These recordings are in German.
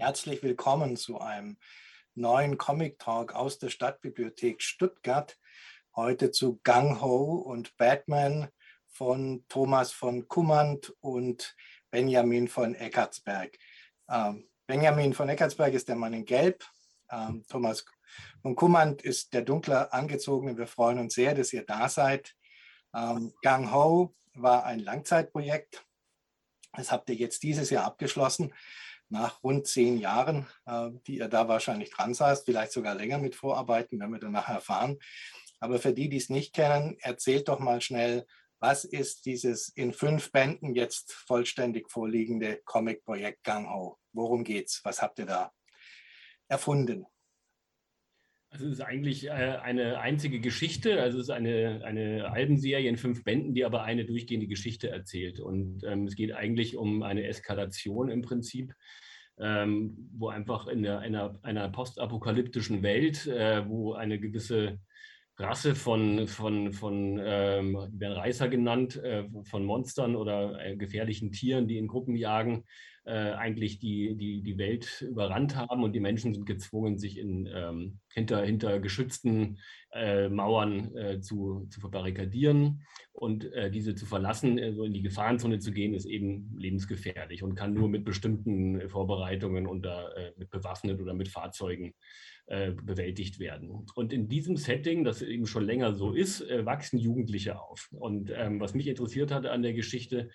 Herzlich willkommen zu einem neuen Comic Talk aus der Stadtbibliothek Stuttgart. Heute zu Gang Ho und Batman von Thomas von Kummand und Benjamin von Eckartsberg. Ähm, Benjamin von Eckartsberg ist der Mann in Gelb. Ähm, Thomas von Kummand ist der dunkler angezogene. Wir freuen uns sehr, dass ihr da seid. Ähm, Gang Ho war ein Langzeitprojekt. Das habt ihr jetzt dieses Jahr abgeschlossen, nach rund zehn Jahren, äh, die ihr da wahrscheinlich dran saßt, vielleicht sogar länger mit Vorarbeiten, werden wir dann nachher erfahren. Aber für die, die es nicht kennen, erzählt doch mal schnell, was ist dieses in fünf Bänden jetzt vollständig vorliegende Comic-Projekt Gang Ho? Worum geht's? Was habt ihr da erfunden? Also es ist eigentlich äh, eine einzige Geschichte, also es ist eine, eine Albenserie in fünf Bänden, die aber eine durchgehende Geschichte erzählt. Und ähm, es geht eigentlich um eine Eskalation im Prinzip, ähm, wo einfach in der, einer, einer postapokalyptischen Welt, äh, wo eine gewisse Rasse von, von, von ähm, werden Reißer genannt, äh, von Monstern oder äh, gefährlichen Tieren, die in Gruppen jagen, äh, eigentlich die, die, die Welt überrannt haben und die Menschen sind gezwungen, sich in, ähm, hinter, hinter geschützten äh, Mauern äh, zu, zu verbarrikadieren. Und äh, diese zu verlassen, so also in die Gefahrenzone zu gehen, ist eben lebensgefährlich und kann nur mit bestimmten Vorbereitungen und mit bewaffnet oder mit Fahrzeugen bewältigt werden. Und in diesem Setting, das eben schon länger so ist, wachsen Jugendliche auf. Und ähm, was mich interessiert hatte an der Geschichte,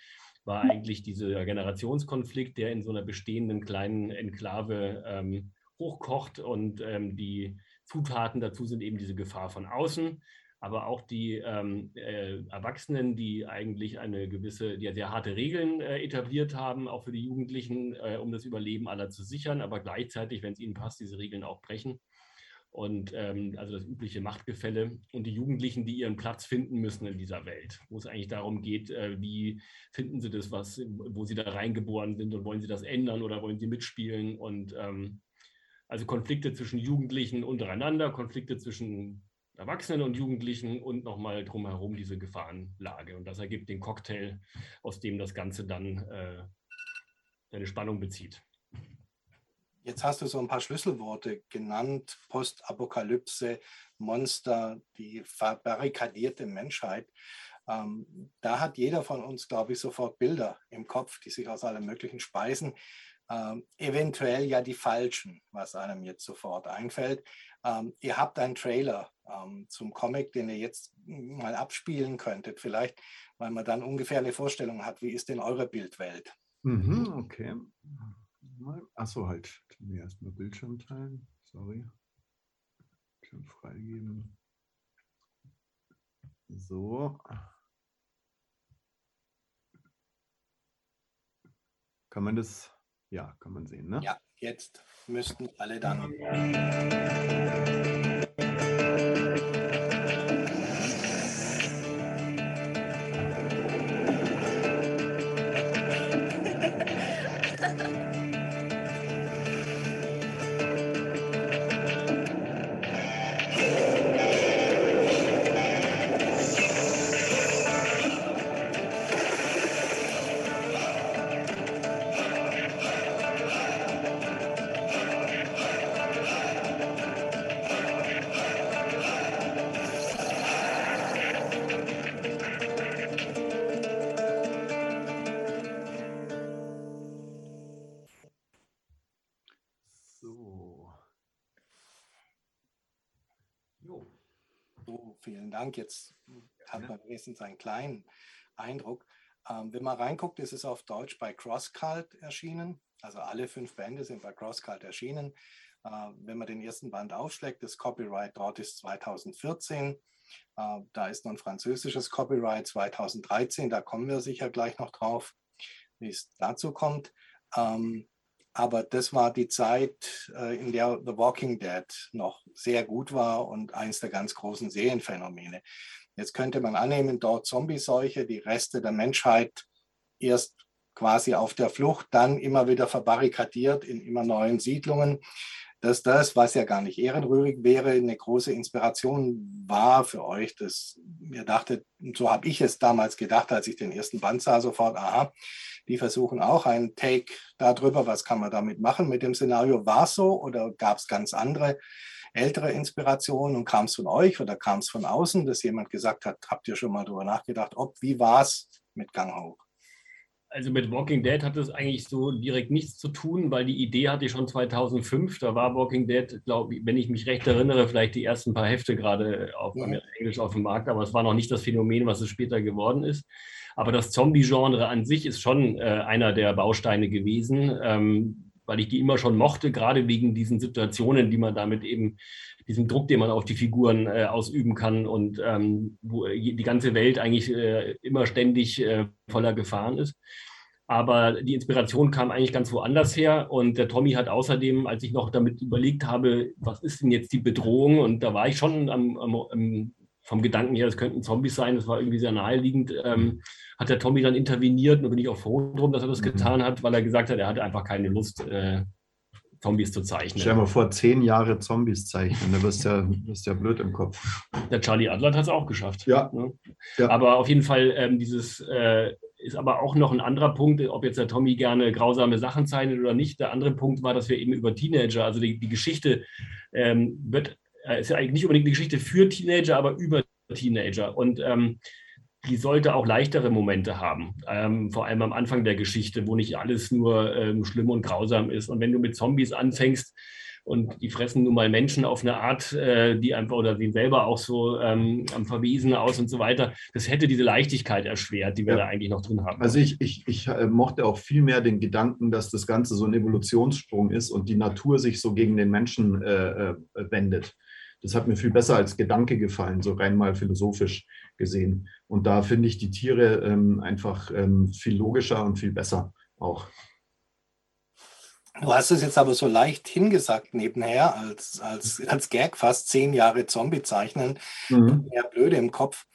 war eigentlich dieser Generationskonflikt, der in so einer bestehenden kleinen Enklave ähm, hochkocht und ähm, die Zutaten dazu sind eben diese Gefahr von außen, aber auch die ähm, äh, Erwachsenen, die eigentlich eine gewisse, die sehr harte Regeln äh, etabliert haben, auch für die Jugendlichen, äh, um das Überleben aller zu sichern, aber gleichzeitig, wenn es ihnen passt, diese Regeln auch brechen und ähm, also das übliche Machtgefälle und die Jugendlichen, die ihren Platz finden müssen in dieser Welt, wo es eigentlich darum geht, äh, wie finden sie das, was, wo sie da reingeboren sind und wollen sie das ändern oder wollen sie mitspielen und ähm, also Konflikte zwischen Jugendlichen untereinander, Konflikte zwischen Erwachsenen und Jugendlichen und nochmal drumherum diese Gefahrenlage. Und das ergibt den Cocktail, aus dem das Ganze dann äh, seine Spannung bezieht. Jetzt hast du so ein paar Schlüsselworte genannt, Postapokalypse, Monster, die verbarrikadierte Menschheit. Ähm, da hat jeder von uns, glaube ich, sofort Bilder im Kopf, die sich aus allen möglichen speisen. Ähm, eventuell ja die falschen, was einem jetzt sofort einfällt. Ähm, ihr habt einen Trailer ähm, zum Comic, den ihr jetzt mal abspielen könntet, vielleicht, weil man dann ungefähr eine Vorstellung hat, wie ist denn eure Bildwelt? Mhm, okay. Achso, halt. Mir erstmal Bildschirm teilen. Sorry. Bildschirm freigeben. So. Kann man das? Ja, kann man sehen, ne? Ja, jetzt müssten alle dann. Dank. Jetzt hat man wenigstens einen kleinen Eindruck. Ähm, wenn man reinguckt, ist es auf Deutsch bei CrossCult erschienen. Also alle fünf Bände sind bei CrossCult erschienen. Äh, wenn man den ersten Band aufschlägt, das Copyright dort ist 2014. Äh, da ist noch ein französisches Copyright 2013. Da kommen wir sicher gleich noch drauf, wie es dazu kommt. Ähm, aber das war die Zeit, äh, in der The Walking Dead noch sehr gut war und eines der ganz großen Serienphänomene. Jetzt könnte man annehmen, dort Zombieseuche, die Reste der Menschheit erst quasi auf der Flucht, dann immer wieder verbarrikadiert in immer neuen Siedlungen. Dass das, was ja gar nicht ehrenrührig wäre, eine große Inspiration war für euch. Dass ihr dachtet, so habe ich es damals gedacht, als ich den ersten Band sah, sofort, aha, die versuchen auch einen Take darüber, was kann man damit machen mit dem Szenario. War es so oder gab es ganz andere ältere Inspirationen und kam es von euch oder kam es von außen, dass jemand gesagt hat, habt ihr schon mal darüber nachgedacht, ob, wie war es mit Gang Ho? Also mit Walking Dead hat es eigentlich so direkt nichts zu tun, weil die Idee hatte ich schon 2005. Da war Walking Dead, glaube ich, wenn ich mich recht erinnere, vielleicht die ersten paar Hefte gerade auf ja. Englisch auf dem Markt, aber es war noch nicht das Phänomen, was es später geworden ist. Aber das Zombie-Genre an sich ist schon äh, einer der Bausteine gewesen, ähm, weil ich die immer schon mochte, gerade wegen diesen Situationen, die man damit eben diesem Druck, den man auf die Figuren äh, ausüben kann und ähm, wo die ganze Welt eigentlich äh, immer ständig äh, voller Gefahren ist. Aber die Inspiration kam eigentlich ganz woanders her. Und der Tommy hat außerdem, als ich noch damit überlegt habe, was ist denn jetzt die Bedrohung, und da war ich schon am, am, am, vom Gedanken her, es könnten Zombies sein, das war irgendwie sehr naheliegend, ähm, hat der Tommy dann interveniert. Und da bin ich auch froh drum, dass er das mhm. getan hat, weil er gesagt hat, er hatte einfach keine Lust, äh, Zombies zu zeichnen. Stell dir mal vor, zehn Jahre Zombies zeichnen, da wirst du ja, wirst ja blöd im Kopf. Der Charlie Adler hat es auch geschafft. Ja. Ne? ja. Aber auf jeden Fall, ähm, dieses äh, ist aber auch noch ein anderer Punkt, ob jetzt der Tommy gerne grausame Sachen zeichnet oder nicht. Der andere Punkt war, dass wir eben über Teenager, also die, die Geschichte ähm, wird, ist ja eigentlich nicht unbedingt eine Geschichte für Teenager, aber über Teenager. Und ähm, die sollte auch leichtere Momente haben, ähm, vor allem am Anfang der Geschichte, wo nicht alles nur ähm, schlimm und grausam ist. Und wenn du mit Zombies anfängst und die fressen nun mal Menschen auf eine Art, äh, die einfach oder sehen selber auch so ähm, am Verwiesen aus und so weiter, das hätte diese Leichtigkeit erschwert, die wir ja. da eigentlich noch drin haben. Also ich, ich, ich äh, mochte auch viel mehr den Gedanken, dass das Ganze so ein Evolutionssprung ist und die Natur sich so gegen den Menschen äh, äh wendet. Das hat mir viel besser als Gedanke gefallen, so rein mal philosophisch gesehen. Und da finde ich die Tiere ähm, einfach ähm, viel logischer und viel besser auch. Du hast es jetzt aber so leicht hingesagt nebenher, als, als, als Gag fast zehn Jahre Zombie zeichnen, mhm. mehr blöde im Kopf.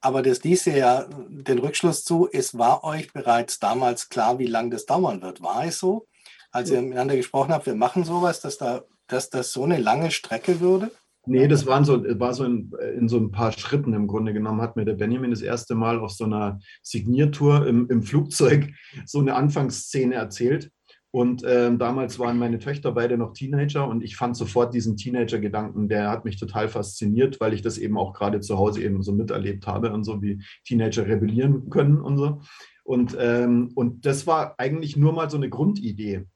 Aber das ließe ja den Rückschluss zu, es war euch bereits damals klar, wie lange das dauern wird. War es so, als ihr miteinander gesprochen habt, wir machen sowas, dass, da, dass das so eine lange Strecke würde? Nee, das waren so, war so in, in, so ein paar Schritten im Grunde genommen, hat mir der Benjamin das erste Mal auf so einer Signiertour im, im Flugzeug so eine Anfangsszene erzählt. Und ähm, damals waren meine Töchter beide noch Teenager und ich fand sofort diesen Teenager-Gedanken, der hat mich total fasziniert, weil ich das eben auch gerade zu Hause eben so miterlebt habe und so, wie Teenager rebellieren können und so. Und, ähm, und das war eigentlich nur mal so eine Grundidee.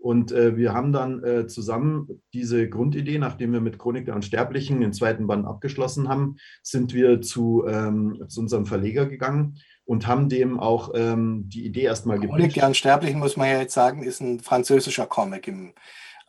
Und äh, wir haben dann äh, zusammen diese Grundidee, nachdem wir mit Chronik der Unsterblichen den zweiten Band abgeschlossen haben, sind wir zu, ähm, zu unserem Verleger gegangen und haben dem auch ähm, die Idee erstmal gepitcht. Chronik der Unsterblichen, muss man ja jetzt sagen, ist ein französischer Comic im,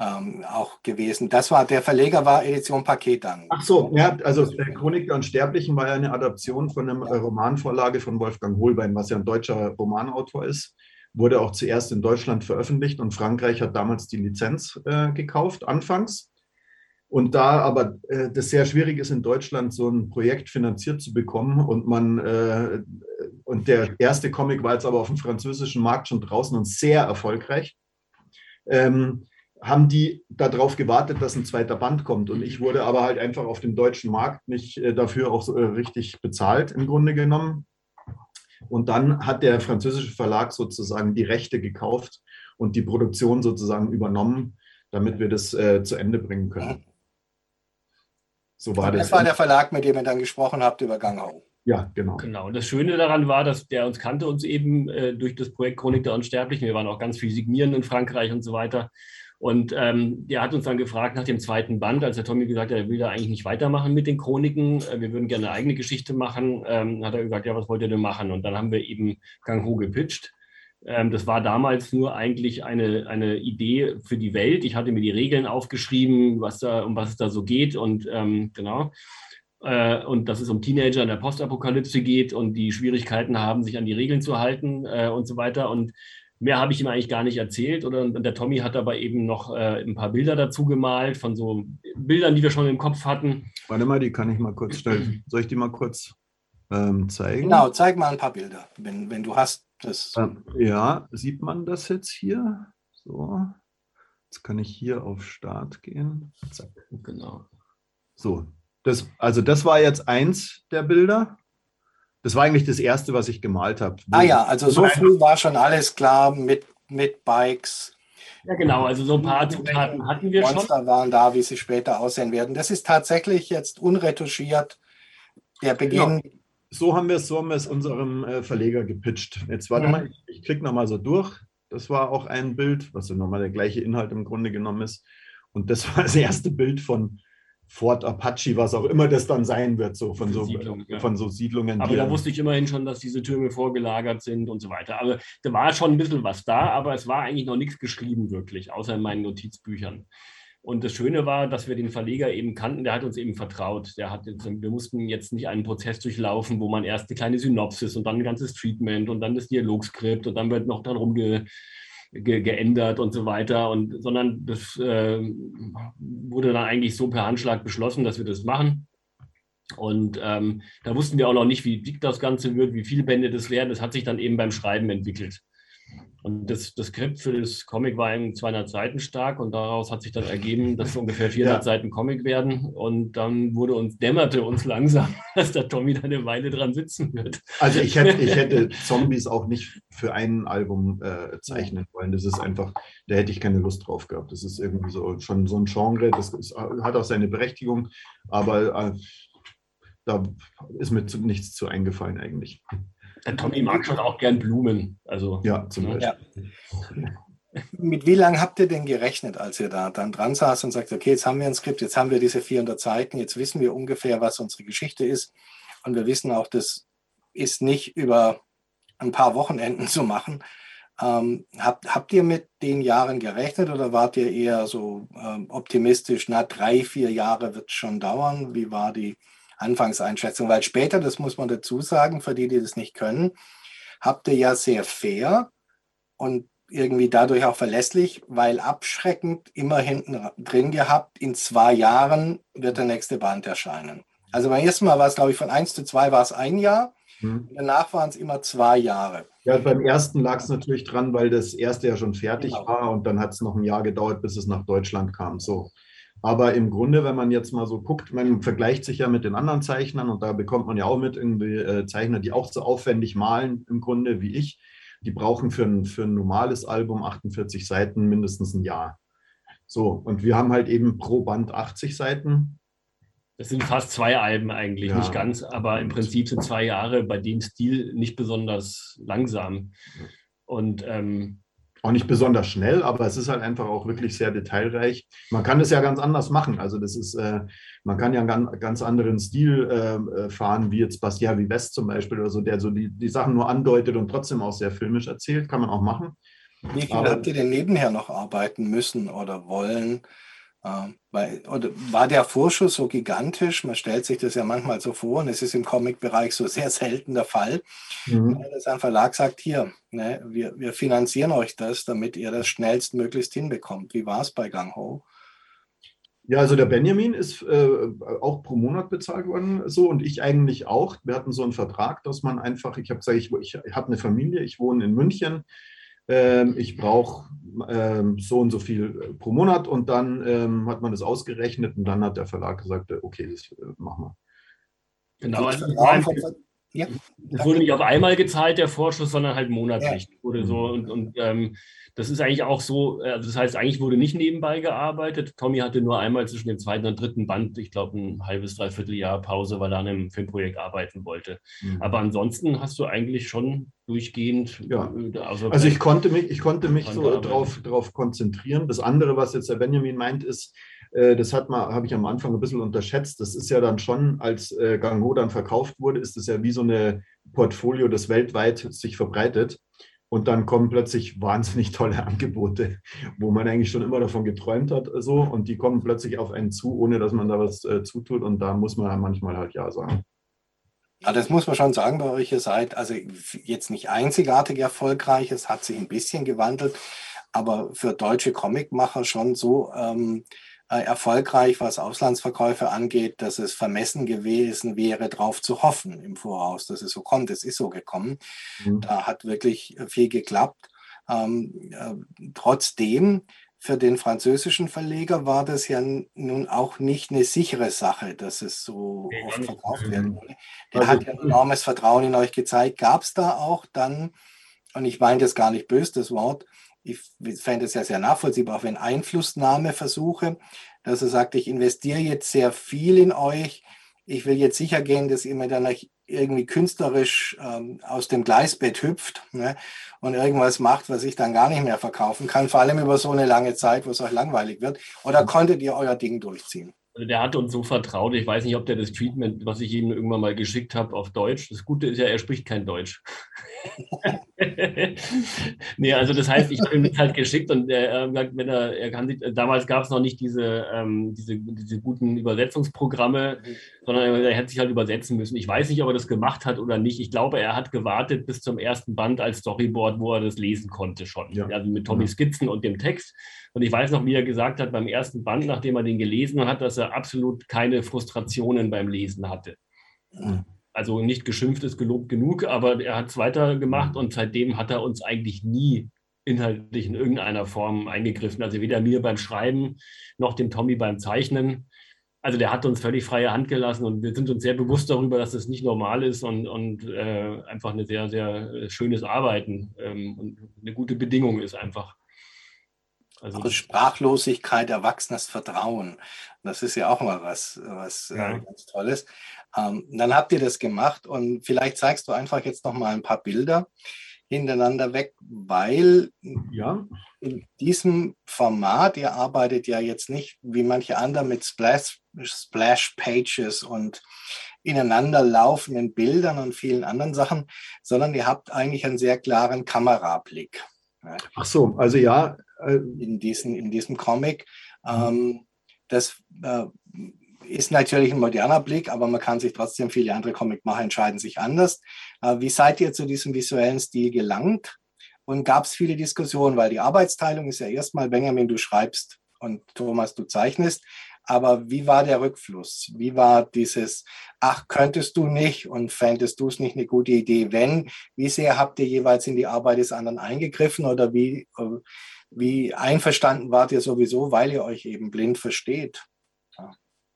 ähm, auch gewesen. Das war, der Verleger war Edition Paket dann. Ach so, ja, also der Chronik der Unsterblichen war ja eine Adaption von einer ja. Romanvorlage von Wolfgang Holbein, was ja ein deutscher Romanautor ist wurde auch zuerst in Deutschland veröffentlicht und Frankreich hat damals die Lizenz äh, gekauft, anfangs. Und da aber äh, das sehr schwierig ist, in Deutschland so ein Projekt finanziert zu bekommen und man äh, und der erste Comic war jetzt aber auf dem französischen Markt schon draußen und sehr erfolgreich, ähm, haben die darauf gewartet, dass ein zweiter Band kommt. Und ich wurde aber halt einfach auf dem deutschen Markt nicht äh, dafür auch so, äh, richtig bezahlt im Grunde genommen. Und dann hat der französische Verlag sozusagen die Rechte gekauft und die Produktion sozusagen übernommen, damit wir das äh, zu Ende bringen können. So war das. Das war der Verlag, mit dem ihr dann gesprochen habt über Ganghau. Ja, genau. Genau. Und das Schöne daran war, dass der uns kannte uns eben äh, durch das Projekt Chronik der Unsterblichen. Wir waren auch ganz viel signieren in Frankreich und so weiter. Und ähm, der hat uns dann gefragt nach dem zweiten Band, als der Tommy gesagt hat, er will da eigentlich nicht weitermachen mit den Chroniken, äh, wir würden gerne eine eigene Geschichte machen, ähm, hat er gesagt, ja, was wollt ihr denn machen? Und dann haben wir eben Gang Ho gepitcht. Ähm, das war damals nur eigentlich eine, eine Idee für die Welt. Ich hatte mir die Regeln aufgeschrieben, was da, um was es da so geht und ähm, genau. Äh, und dass es um Teenager in der Postapokalypse geht und die Schwierigkeiten haben, sich an die Regeln zu halten äh, und so weiter. Und Mehr habe ich ihm eigentlich gar nicht erzählt. Oder, und der Tommy hat aber eben noch äh, ein paar Bilder dazu gemalt, von so Bildern, die wir schon im Kopf hatten. Warte mal, die kann ich mal kurz stellen. Soll ich die mal kurz ähm, zeigen? Genau, zeig mal ein paar Bilder, wenn, wenn du hast. Das. Ähm, ja, sieht man das jetzt hier? So. Jetzt kann ich hier auf Start gehen. Zack, genau. So, das, also das war jetzt eins der Bilder. Das war eigentlich das erste, was ich gemalt habe. Ah ja, also so früh war schon alles klar mit, mit Bikes. Ja, genau, also so ein paar Zutaten hatten wir Monster schon. Monster waren da, wie sie später aussehen werden. Das ist tatsächlich jetzt unretuschiert der Beginn. Genau. So haben wir es so haben wir es unserem äh, Verleger gepitcht. Jetzt warte mhm. mal, ich, ich klicke nochmal so durch. Das war auch ein Bild, was ja nochmal der gleiche Inhalt im Grunde genommen ist. Und das war das erste Bild von Fort Apache, was auch immer das dann sein wird, so von so, Siedlung, ja. von so Siedlungen. Aber da wusste ich immerhin schon, dass diese Türme vorgelagert sind und so weiter. Aber da war schon ein bisschen was da, aber es war eigentlich noch nichts geschrieben wirklich, außer in meinen Notizbüchern. Und das Schöne war, dass wir den Verleger eben kannten, der hat uns eben vertraut. Der hat jetzt, wir mussten jetzt nicht einen Prozess durchlaufen, wo man erst eine kleine Synopsis und dann ein ganzes Treatment und dann das Dialogskript und dann wird noch dann rumge ge geändert und so weiter. Und, sondern das äh, wurde dann eigentlich so per Handschlag beschlossen, dass wir das machen. Und ähm, da wussten wir auch noch nicht, wie dick das Ganze wird, wie viele Bände das werden. Das hat sich dann eben beim Schreiben entwickelt. Und das, das Skript für das Comic war eben 200 Seiten stark und daraus hat sich dann ergeben, dass es ungefähr 400 ja. Seiten Comic werden. Und dann wurde uns, dämmerte uns langsam, dass der Tommy da eine Weile dran sitzen wird. Also ich hätte, ich hätte Zombies auch nicht für ein Album äh, zeichnen wollen. Das ist einfach, da hätte ich keine Lust drauf gehabt. Das ist irgendwie so schon so ein Genre, das ist, hat auch seine Berechtigung, aber äh, da ist mir zu, nichts zu eingefallen eigentlich. Der Tommy mag schon auch gern Blumen. Also, ja, zum ne? Beispiel. Ja. Mit wie lange habt ihr denn gerechnet, als ihr da dann dran saß und sagt, okay, jetzt haben wir ein Skript, jetzt haben wir diese 400 Seiten, jetzt wissen wir ungefähr, was unsere Geschichte ist. Und wir wissen auch, das ist nicht über ein paar Wochenenden zu machen. Ähm, habt, habt ihr mit den Jahren gerechnet oder wart ihr eher so ähm, optimistisch, na, drei, vier Jahre wird es schon dauern? Wie war die Anfangseinschätzung, weil später, das muss man dazu sagen, für die, die das nicht können, habt ihr ja sehr fair und irgendwie dadurch auch verlässlich, weil abschreckend immer hinten drin gehabt, in zwei Jahren wird der nächste Band erscheinen. Also beim ersten Mal war es, glaube ich, von eins zu zwei war es ein Jahr. Hm. Danach waren es immer zwei Jahre. Ja, beim ersten lag es natürlich dran, weil das erste ja schon fertig genau. war und dann hat es noch ein Jahr gedauert, bis es nach Deutschland kam. So. Aber im Grunde, wenn man jetzt mal so guckt, man vergleicht sich ja mit den anderen Zeichnern und da bekommt man ja auch mit irgendwie äh, Zeichner, die auch so aufwendig malen im Grunde wie ich. Die brauchen für ein, für ein normales Album 48 Seiten mindestens ein Jahr. So, und wir haben halt eben pro Band 80 Seiten. Das sind fast zwei Alben eigentlich, ja. nicht ganz, aber im Prinzip sind zwei Jahre bei dem Stil nicht besonders langsam. Und ähm, auch nicht besonders schnell, aber es ist halt einfach auch wirklich sehr detailreich. Man kann das ja ganz anders machen. Also das ist, äh, man kann ja einen ganz, ganz anderen Stil äh, fahren, wie jetzt Bastien wie West zum Beispiel oder so, der so die, die Sachen nur andeutet und trotzdem auch sehr filmisch erzählt. Kann man auch machen. Wie viel aber, habt ihr denn nebenher noch arbeiten müssen oder wollen? Ähm, weil, oder war der Vorschuss so gigantisch? Man stellt sich das ja manchmal so vor und es ist im Comic-Bereich so sehr selten der Fall, mhm. dass ein Verlag sagt, hier, ne, wir, wir finanzieren euch das, damit ihr das schnellstmöglichst hinbekommt. Wie war es bei Gang Ho? Ja, also der Benjamin ist äh, auch pro Monat bezahlt worden, so und ich eigentlich auch. Wir hatten so einen Vertrag, dass man einfach, ich habe gesagt, ich, ich habe eine Familie, ich wohne in München, ähm, ich brauche ähm, so und so viel äh, pro Monat und dann ähm, hat man das ausgerechnet und dann hat der Verlag gesagt, äh, okay, das äh, machen wir. Genau, also ja. Es wurde nicht auf einmal gezahlt, der Vorschuss, sondern halt monatlich. Ja. Wurde so und, und ähm, das ist eigentlich auch so, also das heißt, eigentlich wurde nicht nebenbei gearbeitet. Tommy hatte nur einmal zwischen dem zweiten und dritten Band, ich glaube, ein halbes, dreiviertel Jahr Pause, weil er an einem Filmprojekt arbeiten wollte. Mhm. Aber ansonsten hast du eigentlich schon durchgehend. Ja. Also, also ich konnte mich, ich konnte mich so drauf, drauf konzentrieren. Das andere, was jetzt der Benjamin meint, ist, äh, das hat man, habe ich am Anfang ein bisschen unterschätzt. Das ist ja dann schon, als äh, Gango dann verkauft wurde, ist es ja wie so eine Portfolio, das weltweit sich verbreitet. Und dann kommen plötzlich wahnsinnig tolle Angebote, wo man eigentlich schon immer davon geträumt hat. So, und die kommen plötzlich auf einen zu, ohne dass man da was äh, zutut. Und da muss man manchmal halt Ja sagen. Ja, das muss man schon sagen bei euch. Ihr seid also jetzt nicht einzigartig erfolgreich. Es hat sich ein bisschen gewandelt, aber für deutsche Comicmacher schon so ähm, äh, erfolgreich, was Auslandsverkäufe angeht, dass es vermessen gewesen wäre, darauf zu hoffen im Voraus, dass es so kommt. Es ist so gekommen. Mhm. Da hat wirklich viel geklappt. Ähm, äh, trotzdem für den französischen Verleger war das ja nun auch nicht eine sichere Sache, dass es so nee, oft verkauft werden würde. Der also, hat ja enormes Vertrauen in euch gezeigt. Gab es da auch dann, und ich meine das gar nicht böse, das Wort, ich fände es ja sehr nachvollziehbar, auch wenn Einflussnahmeversuche, dass er sagt, ich investiere jetzt sehr viel in euch, ich will jetzt sicher gehen, dass ihr mir dann irgendwie künstlerisch ähm, aus dem Gleisbett hüpft ne, und irgendwas macht, was ich dann gar nicht mehr verkaufen kann, vor allem über so eine lange Zeit, wo es euch langweilig wird? Oder konntet ihr euer Ding durchziehen? Also der hat uns so vertraut. Ich weiß nicht, ob der das Treatment, was ich ihm irgendwann mal geschickt habe, auf Deutsch. Das Gute ist ja, er spricht kein Deutsch. nee, also das heißt, ich habe ihm das halt geschickt und er, wenn er, er kann sich, damals gab es noch nicht diese, ähm, diese, diese guten Übersetzungsprogramme, mhm. sondern er hätte sich halt übersetzen müssen. Ich weiß nicht, ob er das gemacht hat oder nicht. Ich glaube, er hat gewartet bis zum ersten Band als Storyboard, wo er das lesen konnte schon. Ja. Also mit Tommy Skizzen und dem Text. Und ich weiß noch, wie er gesagt hat beim ersten Band, nachdem er den gelesen hat, dass er absolut keine Frustrationen beim Lesen hatte. Mhm. Also nicht geschimpft ist gelobt genug, aber er hat es weitergemacht und seitdem hat er uns eigentlich nie inhaltlich in irgendeiner Form eingegriffen. Also weder mir beim Schreiben noch dem Tommy beim Zeichnen. Also der hat uns völlig freie Hand gelassen und wir sind uns sehr bewusst darüber, dass das nicht normal ist und, und äh, einfach ein sehr, sehr schönes Arbeiten ähm, und eine gute Bedingung ist einfach. Also Aus Sprachlosigkeit erwachsenes Vertrauen. Das ist ja auch mal was, was äh, ja. äh, ganz Tolles. Ähm, dann habt ihr das gemacht und vielleicht zeigst du einfach jetzt noch mal ein paar Bilder hintereinander weg, weil ja. in diesem Format, ihr arbeitet ja jetzt nicht wie manche andere mit Splash, Splash Pages und ineinander laufenden Bildern und vielen anderen Sachen, sondern ihr habt eigentlich einen sehr klaren Kamerablick. Ach so, also ja, äh, in, diesen, in diesem Comic. Ähm, das äh, ist natürlich ein moderner Blick, aber man kann sich trotzdem, viele andere Comicmacher entscheiden sich anders. Äh, wie seid ihr zu diesem visuellen Stil gelangt? Und gab es viele Diskussionen, weil die Arbeitsteilung ist ja erstmal, Benjamin, du schreibst und Thomas, du zeichnest. Aber wie war der Rückfluss? Wie war dieses, ach, könntest du nicht und fändest du es nicht eine gute Idee? Wenn, wie sehr habt ihr jeweils in die Arbeit des anderen eingegriffen oder wie, äh, wie einverstanden wart ihr sowieso, weil ihr euch eben blind versteht?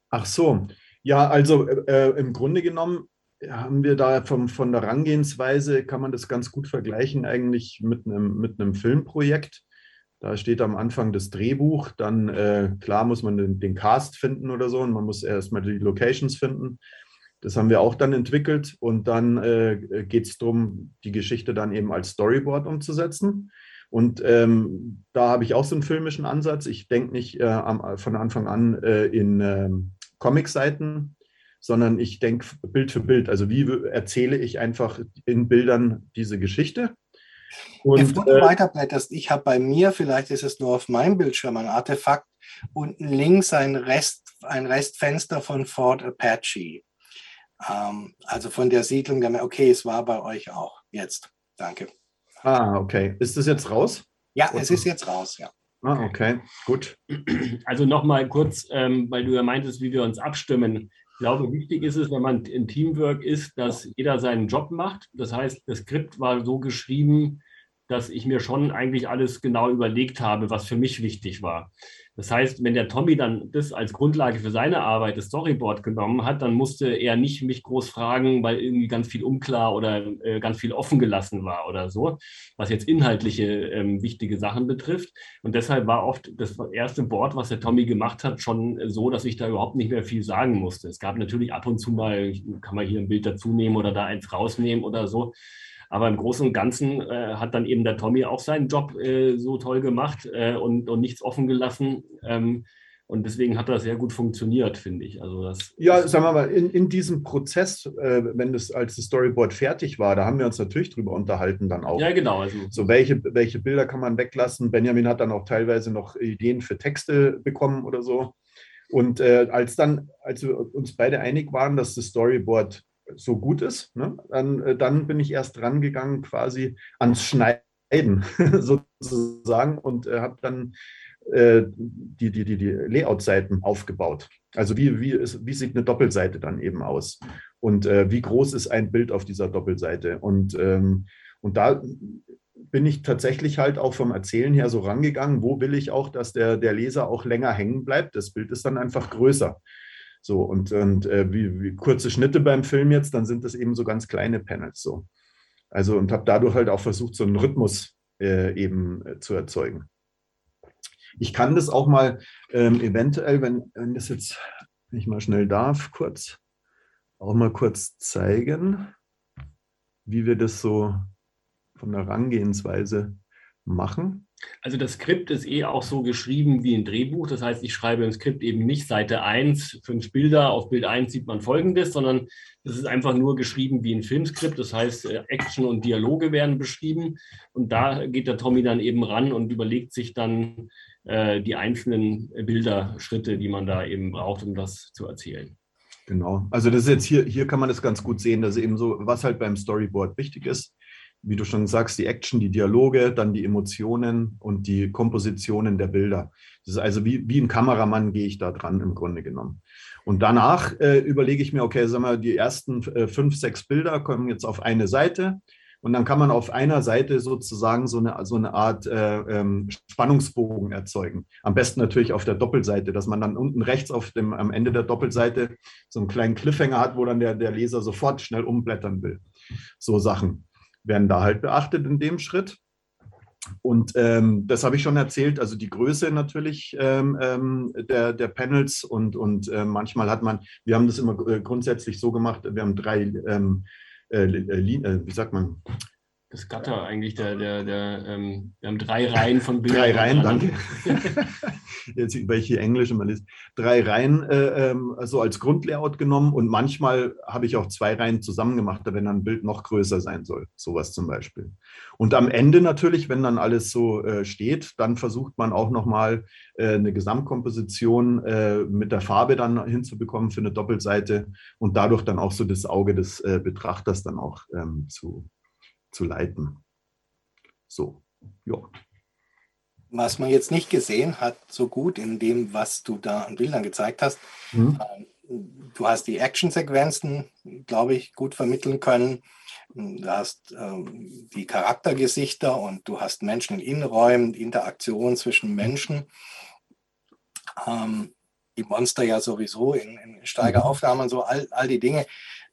Ach so, ja, also äh, im Grunde genommen haben wir da vom, von der Herangehensweise, kann man das ganz gut vergleichen eigentlich mit einem, mit einem Filmprojekt. Da steht am Anfang das Drehbuch, dann äh, klar muss man den, den, Cast finden oder so und man muss erstmal die Locations finden. Das haben wir auch dann entwickelt und dann äh, geht es darum, die Geschichte dann eben als Storyboard umzusetzen. Und ähm, da habe ich auch so einen filmischen Ansatz. Ich denke nicht äh, am, von Anfang an äh, in äh, Comic-Seiten, sondern ich denke Bild für Bild. Also wie erzähle ich einfach in Bildern diese Geschichte? Und, Bevor du äh, weiterblätterst, ich habe bei mir, vielleicht ist es nur auf meinem Bildschirm ein Artefakt, unten links ein, Rest, ein Restfenster von Fort Apache. Ähm, also von der Siedlung, der, okay, es war bei euch auch jetzt. Danke. Ah, okay. Ist das jetzt raus? Ja, Oder? es ist jetzt raus, ja. Ah, okay, gut. Also nochmal kurz, ähm, weil du ja meintest, wie wir uns abstimmen. Ich glaube, wichtig ist es, wenn man in Teamwork ist, dass jeder seinen Job macht. Das heißt, das Skript war so geschrieben, dass ich mir schon eigentlich alles genau überlegt habe, was für mich wichtig war. Das heißt, wenn der Tommy dann das als Grundlage für seine Arbeit, das Storyboard genommen hat, dann musste er nicht mich groß fragen, weil irgendwie ganz viel unklar oder äh, ganz viel offen gelassen war oder so, was jetzt inhaltliche ähm, wichtige Sachen betrifft. Und deshalb war oft das erste Board, was der Tommy gemacht hat, schon so, dass ich da überhaupt nicht mehr viel sagen musste. Es gab natürlich ab und zu mal, kann man hier ein Bild dazu nehmen oder da eins rausnehmen oder so. Aber im Großen und Ganzen äh, hat dann eben der Tommy auch seinen Job äh, so toll gemacht äh, und, und nichts offen gelassen. Ähm, und deswegen hat das sehr gut funktioniert, finde ich. Also das ja, sagen wir mal, in, in diesem Prozess, äh, wenn das als das Storyboard fertig war, da haben wir uns natürlich drüber unterhalten dann auch. Ja, genau. Also, so welche, welche Bilder kann man weglassen? Benjamin hat dann auch teilweise noch Ideen für Texte bekommen oder so. Und äh, als dann, als wir uns beide einig waren, dass das Storyboard so gut ist, ne, dann, äh, dann bin ich erst rangegangen quasi ans Schneiden sozusagen und äh, habe dann äh, die, die, die, die Layout-Seiten aufgebaut. Also wie, wie, ist, wie sieht eine Doppelseite dann eben aus? Und äh, wie groß ist ein Bild auf dieser Doppelseite? Und, ähm, und da bin ich tatsächlich halt auch vom Erzählen her so rangegangen, wo will ich auch, dass der, der Leser auch länger hängen bleibt. Das Bild ist dann einfach größer. So, und, und äh, wie, wie, kurze Schnitte beim Film jetzt, dann sind das eben so ganz kleine Panels so. Also und habe dadurch halt auch versucht, so einen Rhythmus äh, eben äh, zu erzeugen. Ich kann das auch mal ähm, eventuell, wenn, wenn das jetzt, wenn ich mal schnell darf, kurz, auch mal kurz zeigen, wie wir das so von der Herangehensweise machen. Also das Skript ist eh auch so geschrieben wie ein Drehbuch. Das heißt, ich schreibe im Skript eben nicht Seite 1, fünf Bilder, auf Bild 1 sieht man folgendes, sondern es ist einfach nur geschrieben wie ein Filmskript. Das heißt, äh, Action und Dialoge werden beschrieben. Und da geht der Tommy dann eben ran und überlegt sich dann äh, die einzelnen Bilderschritte, die man da eben braucht, um das zu erzählen. Genau. Also das ist jetzt hier, hier kann man das ganz gut sehen, dass eben so, was halt beim Storyboard wichtig ist, wie du schon sagst, die Action, die Dialoge, dann die Emotionen und die Kompositionen der Bilder. Das ist also wie, wie ein Kameramann gehe ich da dran im Grunde genommen. Und danach äh, überlege ich mir, okay, sagen wir, die ersten äh, fünf, sechs Bilder kommen jetzt auf eine Seite. Und dann kann man auf einer Seite sozusagen so eine, so eine Art äh, ähm, Spannungsbogen erzeugen. Am besten natürlich auf der Doppelseite, dass man dann unten rechts auf dem, am Ende der Doppelseite so einen kleinen Cliffhanger hat, wo dann der, der Leser sofort schnell umblättern will. So Sachen werden da halt beachtet in dem Schritt. Und ähm, das habe ich schon erzählt, also die Größe natürlich ähm, ähm, der, der Panels und, und äh, manchmal hat man, wir haben das immer äh, grundsätzlich so gemacht, wir haben drei, ähm, äh, äh, wie sagt man, das Gatter eigentlich, der, der, der, ähm, wir haben drei Reihen von Bildern. Drei Reihen, danke. Jetzt, weil ich hier Englisch immer lese. Drei Reihen äh, ähm, so als Grundlayout genommen und manchmal habe ich auch zwei Reihen zusammen gemacht, wenn dann ein Bild noch größer sein soll. Sowas zum Beispiel. Und am Ende natürlich, wenn dann alles so äh, steht, dann versucht man auch nochmal äh, eine Gesamtkomposition äh, mit der Farbe dann hinzubekommen für eine Doppelseite und dadurch dann auch so das Auge des äh, Betrachters dann auch ähm, zu zu leiten. So, ja. Was man jetzt nicht gesehen hat, so gut in dem, was du da an Bildern gezeigt hast, mhm. du hast die Actionsequenzen, glaube ich, gut vermitteln können. Du hast ähm, die Charaktergesichter und du hast Menschen in Innenräumen, Interaktion zwischen Menschen. Ähm, die Monster ja sowieso in, in Steigeraufnahmen, so all, all die Dinge.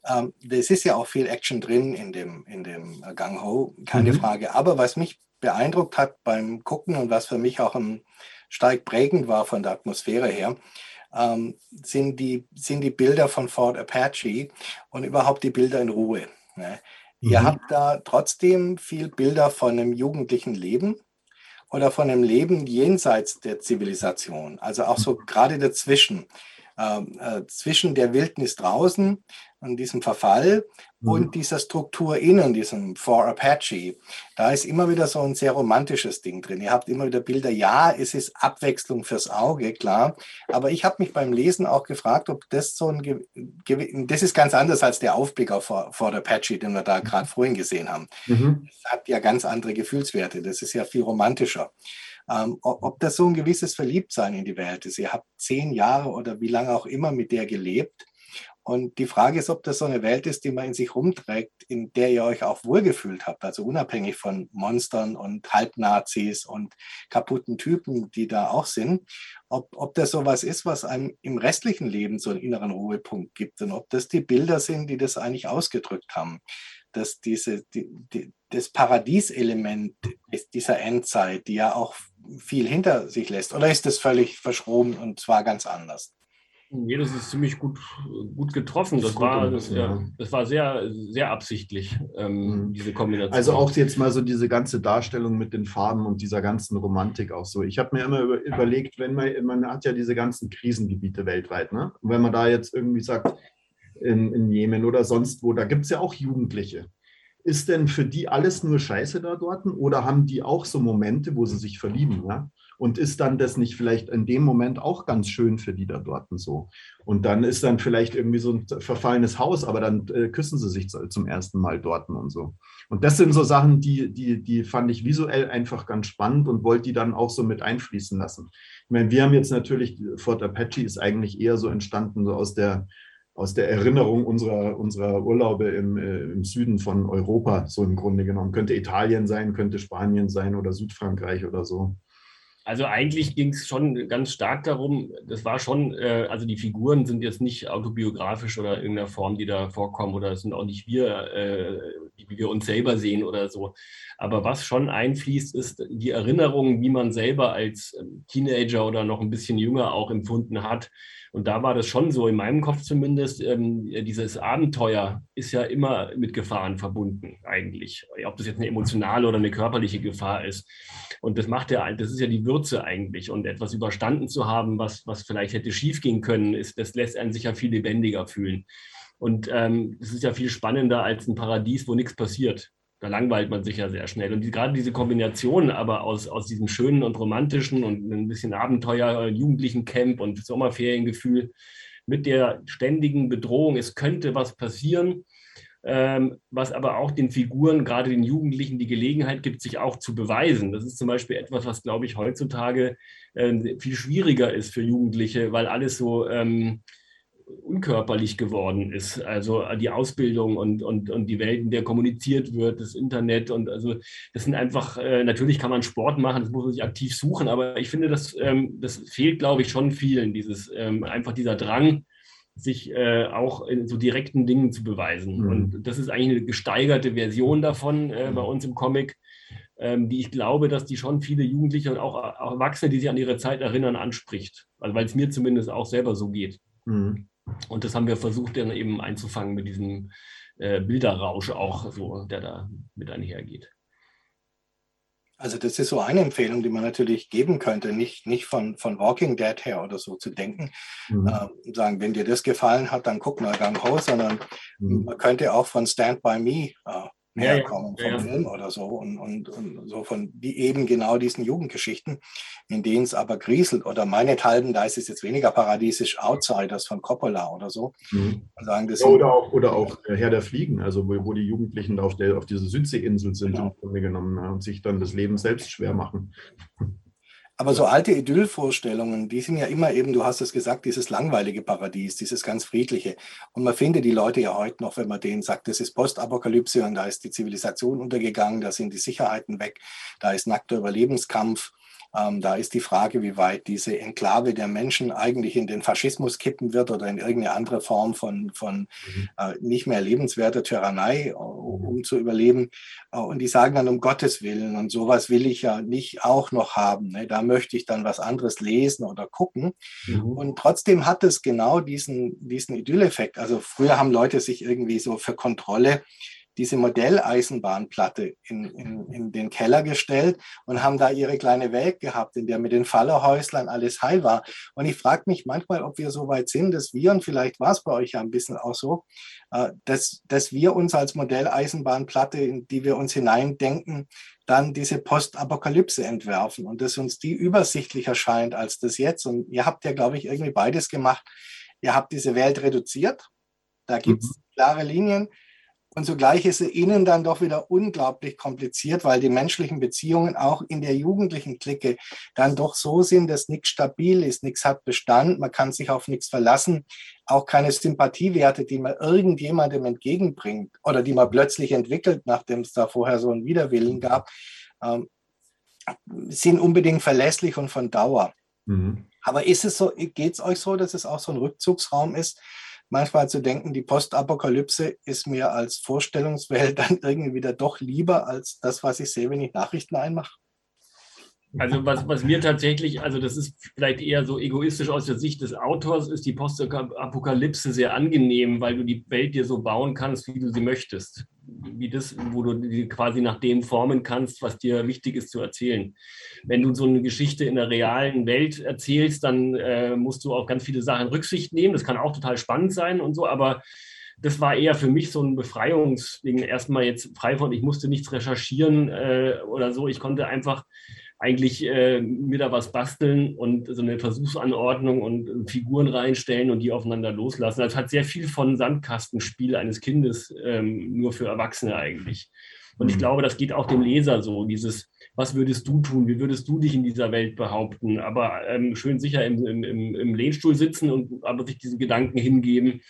Ähm, es ist ja auch viel Action drin in dem, in dem Gang Ho, keine mhm. Frage. Aber was mich beeindruckt hat beim Gucken und was für mich auch stark prägend war von der Atmosphäre her, ähm, sind, die, sind die Bilder von Fort Apache und überhaupt die Bilder in Ruhe. Ne? Mhm. Ihr habt da trotzdem viel Bilder von einem jugendlichen Leben oder von einem Leben jenseits der Zivilisation, also auch so gerade dazwischen. Ähm, äh, zwischen der Wildnis draußen und diesem Verfall mhm. und dieser Struktur innen, diesem For Apache. Da ist immer wieder so ein sehr romantisches Ding drin. Ihr habt immer wieder Bilder. Ja, es ist Abwechslung fürs Auge, klar. Aber ich habe mich beim Lesen auch gefragt, ob das so ein, das ist ganz anders als der Aufblick auf For Apache, den wir da mhm. gerade vorhin gesehen haben. Mhm. Das hat ja ganz andere Gefühlswerte. Das ist ja viel romantischer ähm, ob das so ein gewisses Verliebtsein in die Welt ist. Ihr habt zehn Jahre oder wie lange auch immer mit der gelebt. Und die Frage ist, ob das so eine Welt ist, die man in sich rumträgt, in der ihr euch auch wohlgefühlt habt, also unabhängig von Monstern und Halbnazis und kaputten Typen, die da auch sind. Ob, ob das sowas ist, was einem im restlichen Leben so einen inneren Ruhepunkt gibt und ob das die Bilder sind, die das eigentlich ausgedrückt haben dass diese, die, die, das Paradieselement dieser Endzeit, die ja auch viel hinter sich lässt, oder ist das völlig verschroben und zwar ganz anders? Nee, das ist ziemlich gut, gut getroffen. Das, das war, das, ja, das war sehr, sehr absichtlich, ähm, mhm. diese Kombination. Also auch jetzt mal so diese ganze Darstellung mit den Farben und dieser ganzen Romantik auch so. Ich habe mir immer über, überlegt, wenn man, man hat ja diese ganzen Krisengebiete weltweit, ne? Und wenn man da jetzt irgendwie sagt, in, in Jemen oder sonst wo, da gibt es ja auch Jugendliche. Ist denn für die alles nur Scheiße da dort oder haben die auch so Momente, wo sie sich verlieben? Ja? Und ist dann das nicht vielleicht in dem Moment auch ganz schön für die da dort so? Und dann ist dann vielleicht irgendwie so ein verfallenes Haus, aber dann äh, küssen sie sich zum ersten Mal dort und so. Und das sind so Sachen, die, die, die fand ich visuell einfach ganz spannend und wollte die dann auch so mit einfließen lassen. Ich meine, wir haben jetzt natürlich, Fort Apache ist eigentlich eher so entstanden, so aus der aus der Erinnerung unserer, unserer Urlaube im, äh, im Süden von Europa, so im Grunde genommen. Könnte Italien sein, könnte Spanien sein oder Südfrankreich oder so. Also eigentlich ging es schon ganz stark darum, das war schon, äh, also die Figuren sind jetzt nicht autobiografisch oder in irgendeiner Form, die da vorkommen oder es sind auch nicht wir, äh, wie wir uns selber sehen oder so. Aber was schon einfließt, ist die Erinnerung, wie man selber als ähm, Teenager oder noch ein bisschen jünger auch empfunden hat. Und da war das schon so, in meinem Kopf zumindest, ähm, dieses Abenteuer ist ja immer mit Gefahren verbunden, eigentlich. Ob das jetzt eine emotionale oder eine körperliche Gefahr ist. Und das macht ja, das ist ja die Würze eigentlich. Und etwas überstanden zu haben, was, was vielleicht hätte schiefgehen können, ist, das lässt einen sich ja viel lebendiger fühlen. Und ähm, es ähm, ist ja viel spannender als ein Paradies, wo nichts passiert. Da langweilt man sich ja sehr schnell. Und die, gerade diese Kombination aber aus, aus diesem schönen und romantischen und ein bisschen Abenteuer, jugendlichen Camp und Sommerferiengefühl mit der ständigen Bedrohung, es könnte was passieren, ähm, was aber auch den Figuren, gerade den Jugendlichen, die Gelegenheit gibt, sich auch zu beweisen. Das ist zum Beispiel etwas, was, glaube ich, heutzutage äh, viel schwieriger ist für Jugendliche, weil alles so... Ähm, unkörperlich geworden ist. Also die Ausbildung und, und, und die Welt, in der kommuniziert wird, das Internet und also das sind einfach, äh, natürlich kann man Sport machen, das muss man sich aktiv suchen, aber ich finde, das, ähm, das fehlt, glaube ich, schon vielen, dieses ähm, einfach dieser Drang, sich äh, auch in so direkten Dingen zu beweisen. Mhm. Und das ist eigentlich eine gesteigerte Version davon äh, bei uns im Comic, ähm, die ich glaube, dass die schon viele Jugendliche und auch, auch Erwachsene, die sich an ihre Zeit erinnern, anspricht. Also weil es mir zumindest auch selber so geht. Mhm. Und das haben wir versucht dann eben einzufangen mit diesem äh, Bilderrausch auch, so, der da mit einhergeht. Also das ist so eine Empfehlung, die man natürlich geben könnte, nicht, nicht von, von Walking Dead her oder so zu denken. Mhm. Äh, sagen, wenn dir das gefallen hat, dann guck mal Gang Ho, sondern mhm. man könnte auch von Stand By Me äh, herkommen ja, ja. vom Film oder so und, und, und so von die eben genau diesen Jugendgeschichten, in denen es aber grieselt oder meinethalben, da ist es jetzt weniger paradiesisch, Outsiders von Coppola oder so. Mhm. Sagen, das ja, oder, auch, oder auch Herr der Fliegen, also wo, wo die Jugendlichen auf, der, auf dieser Südseeinsel sind genau. im Grunde genommen und sich dann das Leben selbst schwer machen. Aber so alte Idyllvorstellungen, die sind ja immer eben, du hast es gesagt, dieses langweilige Paradies, dieses ganz friedliche. Und man findet die Leute ja heute noch, wenn man denen sagt, das ist Postapokalypse und da ist die Zivilisation untergegangen, da sind die Sicherheiten weg, da ist nackter Überlebenskampf. Ähm, da ist die Frage, wie weit diese Enklave der Menschen eigentlich in den Faschismus kippen wird oder in irgendeine andere Form von, von mhm. äh, nicht mehr lebenswerter Tyrannei, um zu überleben. Äh, und die sagen dann um Gottes Willen und sowas will ich ja nicht auch noch haben. Ne? Da möchte ich dann was anderes lesen oder gucken. Mhm. Und trotzdem hat es genau diesen, diesen Idylleffekt. Also früher haben Leute sich irgendwie so für Kontrolle diese Modelleisenbahnplatte in, in, in den Keller gestellt und haben da ihre kleine Welt gehabt, in der mit den Fallerhäuslern alles heil war. Und ich frage mich manchmal, ob wir so weit sind, dass wir, und vielleicht war es bei euch ja ein bisschen auch so, äh, dass, dass wir uns als Modelleisenbahnplatte, in die wir uns hineindenken, dann diese Postapokalypse entwerfen und dass uns die übersichtlicher erscheint als das jetzt. Und ihr habt ja, glaube ich, irgendwie beides gemacht. Ihr habt diese Welt reduziert. Da gibt es mhm. klare Linien. Und zugleich ist es innen dann doch wieder unglaublich kompliziert, weil die menschlichen Beziehungen auch in der jugendlichen Clique dann doch so sind, dass nichts stabil ist, nichts hat Bestand, man kann sich auf nichts verlassen, auch keine Sympathiewerte, die man irgendjemandem entgegenbringt oder die man plötzlich entwickelt, nachdem es da vorher so einen Widerwillen gab, ähm, sind unbedingt verlässlich und von Dauer. Mhm. Aber ist es so, geht es euch so, dass es auch so ein Rückzugsraum ist, manchmal zu denken, die Postapokalypse ist mir als Vorstellungswelt dann irgendwie wieder doch lieber als das, was ich sehe, wenn ich Nachrichten einmache. Also was, was mir tatsächlich, also das ist vielleicht eher so egoistisch aus der Sicht des Autors, ist die Postapokalypse sehr angenehm, weil du die Welt dir so bauen kannst, wie du sie möchtest. Wie das, wo du die quasi nach dem formen kannst, was dir wichtig ist zu erzählen. Wenn du so eine Geschichte in der realen Welt erzählst, dann äh, musst du auf ganz viele Sachen Rücksicht nehmen. Das kann auch total spannend sein und so, aber das war eher für mich so ein Befreiungsding. Erstmal jetzt frei von, ich musste nichts recherchieren äh, oder so. Ich konnte einfach eigentlich äh, mir da was basteln und so eine Versuchsanordnung und Figuren reinstellen und die aufeinander loslassen. Das hat sehr viel von Sandkastenspiel eines Kindes, ähm, nur für Erwachsene eigentlich. Und ich mhm. glaube, das geht auch dem Leser so, dieses, was würdest du tun, wie würdest du dich in dieser Welt behaupten, aber ähm, schön sicher im, im, im Lehnstuhl sitzen und aber sich diesen Gedanken hingeben.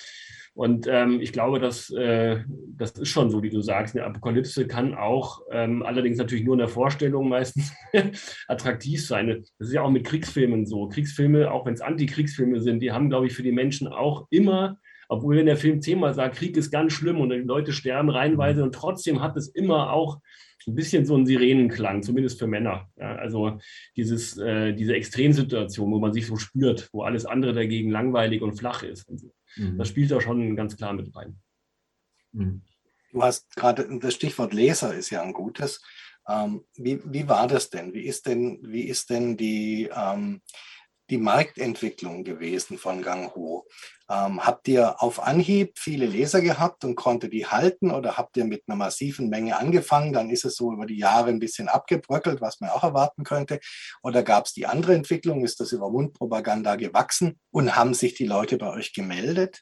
Und ähm, ich glaube, dass, äh, das ist schon so, wie du sagst. Eine Apokalypse kann auch, ähm, allerdings natürlich nur in der Vorstellung meistens, attraktiv sein. Das ist ja auch mit Kriegsfilmen so. Kriegsfilme, auch wenn es Antikriegsfilme sind, die haben, glaube ich, für die Menschen auch immer, obwohl wenn der Film zehnmal sagt, Krieg ist ganz schlimm und die Leute sterben reihenweise und trotzdem hat es immer auch ein bisschen so einen Sirenenklang, zumindest für Männer. Ja, also dieses, äh, diese Extremsituation, wo man sich so spürt, wo alles andere dagegen langweilig und flach ist. Mhm. Das spielt da schon ganz klar mit rein. Mhm. Du hast gerade das Stichwort Leser ist ja ein gutes. Ähm, wie, wie war das denn? Wie ist denn, wie ist denn die, ähm, die Marktentwicklung gewesen von Gang Ho? Ähm, habt ihr auf Anhieb viele Leser gehabt und konntet die halten oder habt ihr mit einer massiven Menge angefangen? Dann ist es so über die Jahre ein bisschen abgebröckelt, was man auch erwarten könnte. Oder gab es die andere Entwicklung? Ist das über Mundpropaganda gewachsen und haben sich die Leute bei euch gemeldet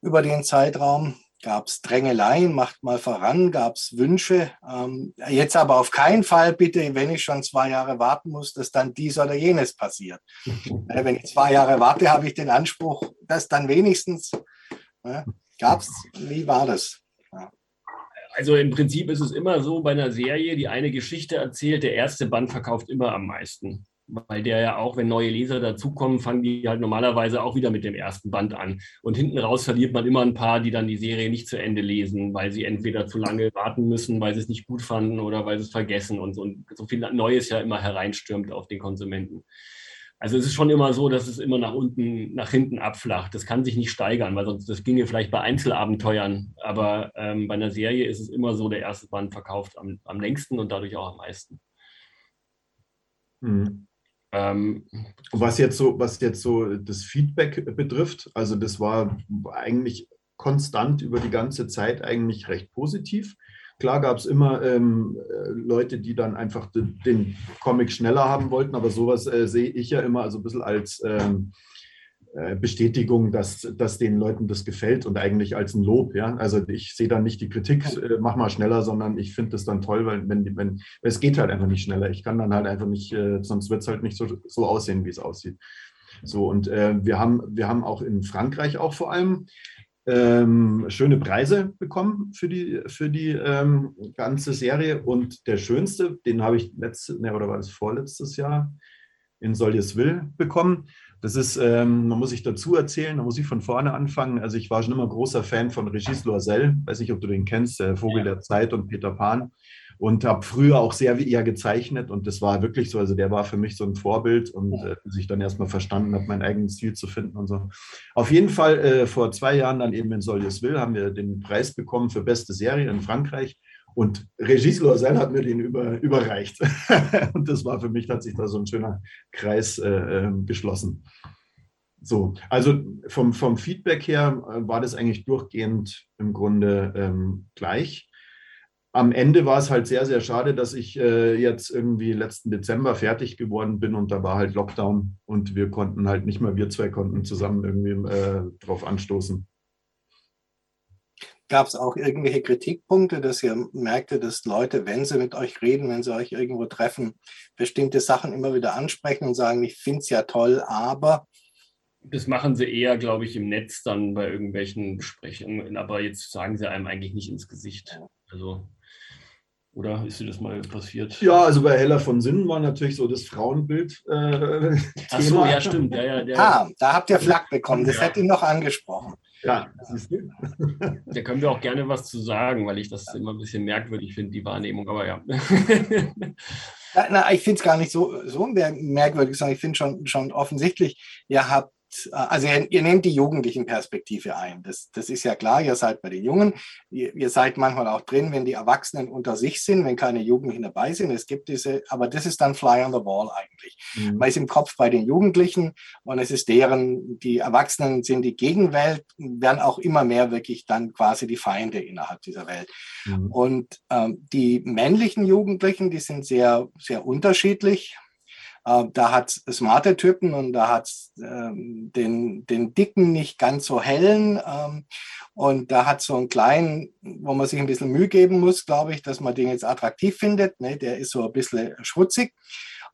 über den Zeitraum? Gab es Drängeleien, macht mal voran, gab es Wünsche. Ähm, jetzt aber auf keinen Fall bitte, wenn ich schon zwei Jahre warten muss, dass dann dies oder jenes passiert. äh, wenn ich zwei Jahre warte, habe ich den Anspruch, dass dann wenigstens äh, gab es, wie war das? Ja. Also im Prinzip ist es immer so bei einer Serie, die eine Geschichte erzählt, der erste Band verkauft immer am meisten weil der ja auch, wenn neue Leser dazukommen, fangen die halt normalerweise auch wieder mit dem ersten Band an. Und hinten raus verliert man immer ein paar, die dann die Serie nicht zu Ende lesen, weil sie entweder zu lange warten müssen, weil sie es nicht gut fanden oder weil sie es vergessen und so, und so viel Neues ja immer hereinstürmt auf den Konsumenten. Also es ist schon immer so, dass es immer nach unten, nach hinten abflacht. Das kann sich nicht steigern, weil sonst das ginge vielleicht bei Einzelabenteuern. Aber ähm, bei einer Serie ist es immer so, der erste Band verkauft am, am längsten und dadurch auch am meisten. Mhm. Ähm, was jetzt so, was jetzt so das Feedback betrifft, also das war eigentlich konstant über die ganze Zeit eigentlich recht positiv. Klar gab es immer ähm, äh, Leute, die dann einfach den, Comic schneller haben wollten, aber sowas äh, sehe ich ja immer also ein bisschen als ähm, äh, Bestätigung, dass, dass den Leuten das gefällt und eigentlich als ein Lob. Ja? Also ich sehe dann nicht die Kritik, äh, mach mal schneller, sondern ich finde das dann toll, weil wenn, wenn es geht halt einfach nicht schneller. Ich kann dann halt einfach nicht, äh, sonst wird es halt nicht so, so aussehen, wie es aussieht. So, und äh, wir, haben, wir haben auch in Frankreich auch vor allem ähm, schöne Preise bekommen für die, für die ähm, ganze Serie. Und der schönste, den habe ich letztes, ne, oder war das vorletztes Jahr in Soljesville bekommen. Das ist, ähm, man muss sich dazu erzählen, da muss ich von vorne anfangen. Also ich war schon immer großer Fan von Regis Loisel, weiß nicht, ob du den kennst, der Vogel ja. der Zeit und Peter Pan. Und habe früher auch sehr wie er gezeichnet und das war wirklich so, also der war für mich so ein Vorbild und äh, sich dann erstmal verstanden habe, meinen eigenen Stil zu finden und so. Auf jeden Fall äh, vor zwei Jahren dann eben in Soljesville haben wir den Preis bekommen für beste Serie in Frankreich und Regis Loisel hat mir den über, überreicht. und das war für mich, hat sich da so ein schöner Kreis äh, ähm, geschlossen. So, also vom, vom Feedback her äh, war das eigentlich durchgehend im Grunde ähm, gleich. Am Ende war es halt sehr, sehr schade, dass ich äh, jetzt irgendwie letzten Dezember fertig geworden bin und da war halt Lockdown und wir konnten halt nicht mehr, wir zwei konnten zusammen irgendwie äh, drauf anstoßen. Gab es auch irgendwelche Kritikpunkte, dass ihr merkte, dass Leute, wenn sie mit euch reden, wenn sie euch irgendwo treffen, bestimmte Sachen immer wieder ansprechen und sagen, ich finde es ja toll, aber das machen sie eher, glaube ich, im Netz dann bei irgendwelchen Besprechungen, aber jetzt sagen sie einem eigentlich nicht ins Gesicht. Also, oder ist dir das mal passiert? Ja, also bei Heller von Sinnen war natürlich so das Frauenbild. Äh, Ach so, ja, stimmt. Ja, ja, ja. Ah, da habt ihr Flack bekommen, das ja. hätte ihn noch angesprochen. Ja, da können wir auch gerne was zu sagen, weil ich das immer ein bisschen merkwürdig finde, die Wahrnehmung, aber ja. na, na, ich finde es gar nicht so, so merkwürdig, sondern ich finde schon, schon offensichtlich, ihr habt also ihr, ihr, nehmt die jugendlichen Perspektive ein. Das, das ist ja klar, ihr seid bei den Jungen. Ihr, ihr, seid manchmal auch drin, wenn die Erwachsenen unter sich sind, wenn keine Jugendlichen dabei sind. Es gibt diese, aber das ist dann Fly on the Wall eigentlich. Mhm. Man ist im Kopf bei den Jugendlichen und es ist deren, die Erwachsenen sind die Gegenwelt, werden auch immer mehr wirklich dann quasi die Feinde innerhalb dieser Welt. Mhm. Und ähm, die männlichen Jugendlichen, die sind sehr, sehr unterschiedlich Äh, da hat smarte Typen und da hat ähm, den, den dicken, nicht ganz so hellen. Ähm, und da hat so einen kleinen, wo man sich ein bisschen Mühe geben muss, glaube ich, dass man den jetzt attraktiv findet. Ne? Der ist so ein bisschen schmutzig.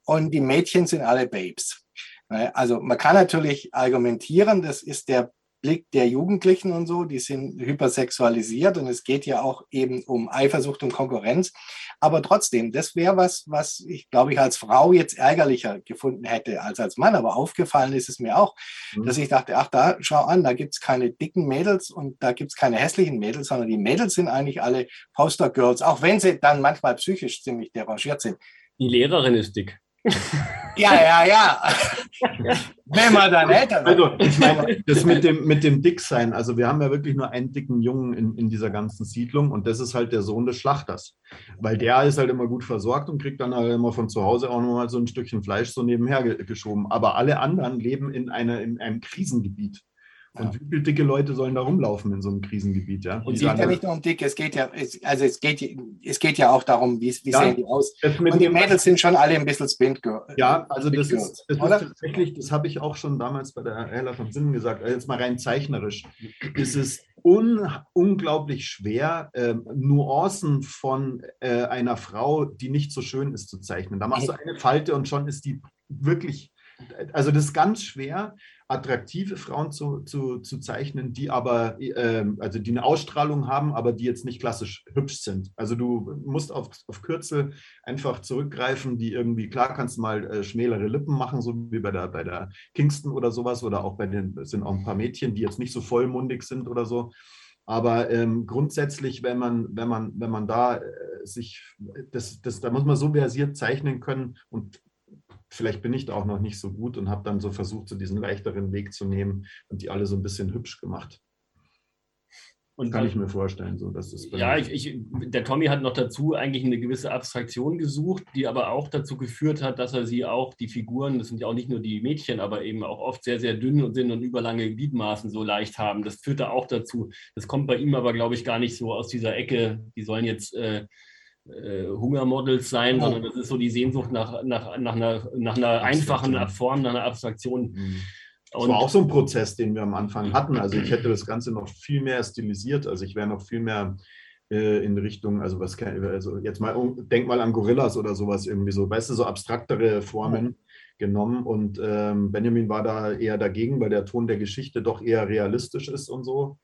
Und die Mädchen sind alle Babes. Ne? Also man kann natürlich argumentieren, das ist der Blick der Jugendlichen und so, die sind hypersexualisiert und es geht ja auch eben um Eifersucht und Konkurrenz. Aber trotzdem, das wäre was, was ich glaube ich als Frau jetzt ärgerlicher gefunden hätte als als Mann. Aber aufgefallen ist es mir auch, mhm. dass ich dachte, ach da, schau an, da gibt es keine dicken Mädels und da gibt es keine hässlichen Mädels, sondern die Mädels sind eigentlich alle Poster Girls, auch wenn sie dann manchmal psychisch ziemlich derangiert sind. Die Lehrerin ist dick. Ja, ja, ja. Wenn man dann älter. Also, ich meine, das mit dem, mit dem Dicksein, also wir haben ja wirklich nur einen dicken Jungen in, in dieser ganzen Siedlung und das ist halt der Sohn des Schlachters. Weil der ist halt immer gut versorgt und kriegt dann halt immer von zu Hause auch nochmal so ein Stückchen Fleisch so nebenher geschoben. Aber alle anderen leben in, eine, in einem Krisengebiet. Und wie viele dicke Leute sollen da rumlaufen in so einem Krisengebiet? Ja? Und es geht ja nicht nur um dick, es geht ja, also es geht, es geht ja auch darum, wie, wie ja, sehen die aus. Und die Mädels sind schon alle ein bisschen Spin Ja, also das ist, das ist tatsächlich, das habe ich auch schon damals bei der Hella von Sinnen gesagt, also jetzt mal rein zeichnerisch, ist es un, unglaublich schwer, äh, Nuancen von äh, einer Frau, die nicht so schön ist, zu zeichnen. Da machst du eine Falte und schon ist die wirklich also das ist ganz schwer, attraktive Frauen zu, zu, zu zeichnen, die aber, äh, also die eine Ausstrahlung haben, aber die jetzt nicht klassisch hübsch sind. Also du musst auf, auf Kürzel einfach zurückgreifen, die irgendwie, klar kannst du mal äh, schmälere Lippen machen, so wie bei der, bei der Kingston oder sowas, oder auch bei den, sind auch ein paar Mädchen, die jetzt nicht so vollmundig sind oder so. Aber ähm, grundsätzlich, wenn man, wenn man, wenn man da äh, sich, das, das, da muss man so versiert zeichnen können und vielleicht bin ich da auch noch nicht so gut und habe dann so versucht, so diesen leichteren Weg zu nehmen und die alle so ein bisschen hübsch gemacht. Und kann ich mir vorstellen, so dass das. Ja, ich, ich, der Tommy hat noch dazu eigentlich eine gewisse Abstraktion gesucht, die aber auch dazu geführt hat, dass er sie auch die Figuren, das sind ja auch nicht nur die Mädchen, aber eben auch oft sehr sehr dünn sind und überlange Gliedmaßen so leicht haben. Das führte auch dazu. Das kommt bei ihm aber glaube ich gar nicht so aus dieser Ecke. Die sollen jetzt äh, äh, Hungermodels sein, sondern das ist so die Sehnsucht nach, nach, nach einer, nach einer einfachen Form, nach einer Abstraktion. Mhm. Das war auch so ein Prozess, den wir am Anfang hatten. Also ich hätte das Ganze noch viel mehr stilisiert. Also ich wäre noch viel mehr äh, in Richtung, also was kann, also jetzt mal, denk mal an Gorillas oder sowas irgendwie so, weißt du, so abstraktere Formen genommen. Und ähm, Benjamin war da eher dagegen, weil der Ton der Geschichte doch eher realistisch ist und so.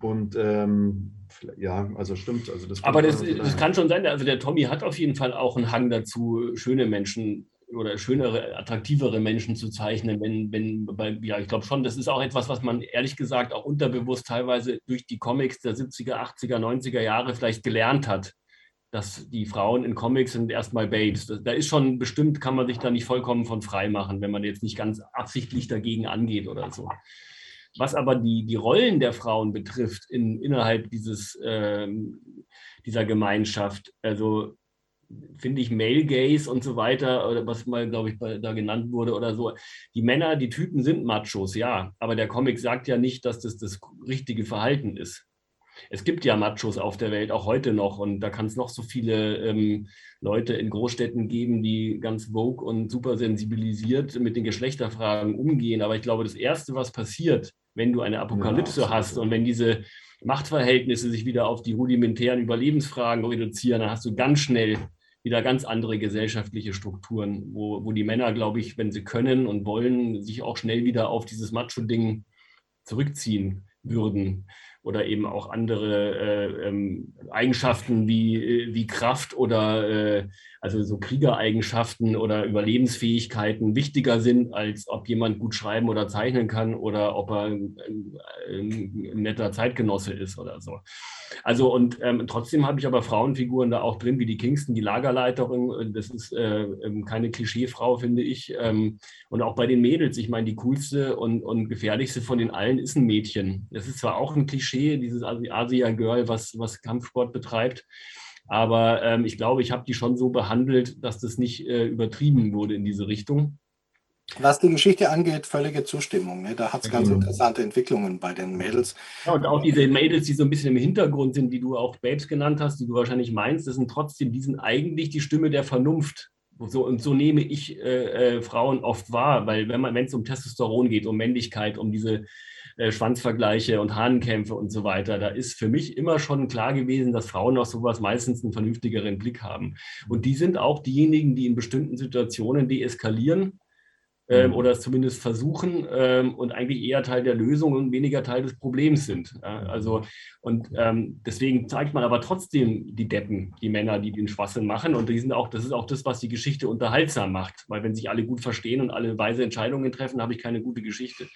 Und ähm, ja, also stimmt. Also das Aber das, das kann schon sein. Also der Tommy hat auf jeden Fall auch einen Hang dazu, schöne Menschen oder schönere, attraktivere Menschen zu zeichnen, wenn, wenn, bei, ja, ich glaube schon, das ist auch etwas, was man ehrlich gesagt auch unterbewusst teilweise durch die Comics der 70er, 80er, 90er Jahre vielleicht gelernt hat, dass die Frauen in Comics sind erstmal Babes. Da ist schon bestimmt, kann man sich da nicht vollkommen von frei machen, wenn man jetzt nicht ganz absichtlich dagegen angeht oder so. Was aber die, die Rollen der Frauen betrifft in, innerhalb dieses, ähm, dieser Gemeinschaft, also finde ich Male Gaze und so weiter, oder was mal, glaube ich, da genannt wurde oder so. Die Männer, die Typen sind Machos, ja, aber der Comic sagt ja nicht, dass das das richtige Verhalten ist. Es gibt ja Machos auf der Welt, auch heute noch, und da kann es noch so viele ähm, Leute in Großstädten geben, die ganz vogue und super sensibilisiert mit den Geschlechterfragen umgehen. Aber ich glaube, das Erste, was passiert, wenn du eine Apokalypse ja, hast und wenn diese Machtverhältnisse sich wieder auf die rudimentären Überlebensfragen reduzieren, dann hast du ganz schnell wieder ganz andere gesellschaftliche Strukturen, wo, wo die Männer, glaube ich, wenn sie können und wollen, sich auch schnell wieder auf dieses Macho-Ding zurückziehen würden oder eben auch andere äh, ähm, Eigenschaften wie, äh, wie Kraft oder äh, also so Kriegereigenschaften oder Überlebensfähigkeiten wichtiger sind, als ob jemand gut schreiben oder zeichnen kann oder ob er ein, netter Zeitgenosse ist oder so. Also und ähm, trotzdem habe ich aber Frauenfiguren da auch drin, wie die Kingston, die Lagerleiterin. Das ist äh, ähm, keine Klischeefrau, finde ich. Ähm, und auch bei den Mädels, ich meine, die coolste und, und gefährlichste von den allen ist ein Mädchen. Das ist zwar auch ein Klischee, dieses Asia-Girl, was, was Kampfsport betreibt. Aber ähm, ich glaube, ich habe die schon so behandelt, dass das nicht äh, übertrieben wurde in diese Richtung. Was die Geschichte angeht, völlige Zustimmung. Ne? Da hat es ganz interessante Entwicklungen bei den Mädels. Ja, und auch diese Mädels, die so ein bisschen im Hintergrund sind, die du auch Babes genannt hast, die du wahrscheinlich meinst, das sind trotzdem, die sind eigentlich die Stimme der Vernunft So, und so nehme ich äh, äh, Frauen oft wahr, weil wenn man, wenn es um Testosteron geht, um Männlichkeit, um diese äh, Schwanzvergleiche und Hahnenkämpfe und so weiter, da ist für mich immer schon klar gewesen, dass Frauen auf sowas meistens einen vernünftigeren Blick haben. Und die sind auch diejenigen, die in bestimmten Situationen deeskalieren ähm, mhm. oder es zumindest versuchen ähm, und eigentlich eher Teil der Lösung und weniger Teil des Problems sind. Ja, also und ähm, deswegen zeigt man aber trotzdem die Deppen, die Männer, die den Schwachsinn machen und die sind auch, das ist auch das, was die Geschichte unterhaltsam macht, weil wenn sich alle gut verstehen und alle weise Entscheidungen treffen, habe ich keine gute Geschichte.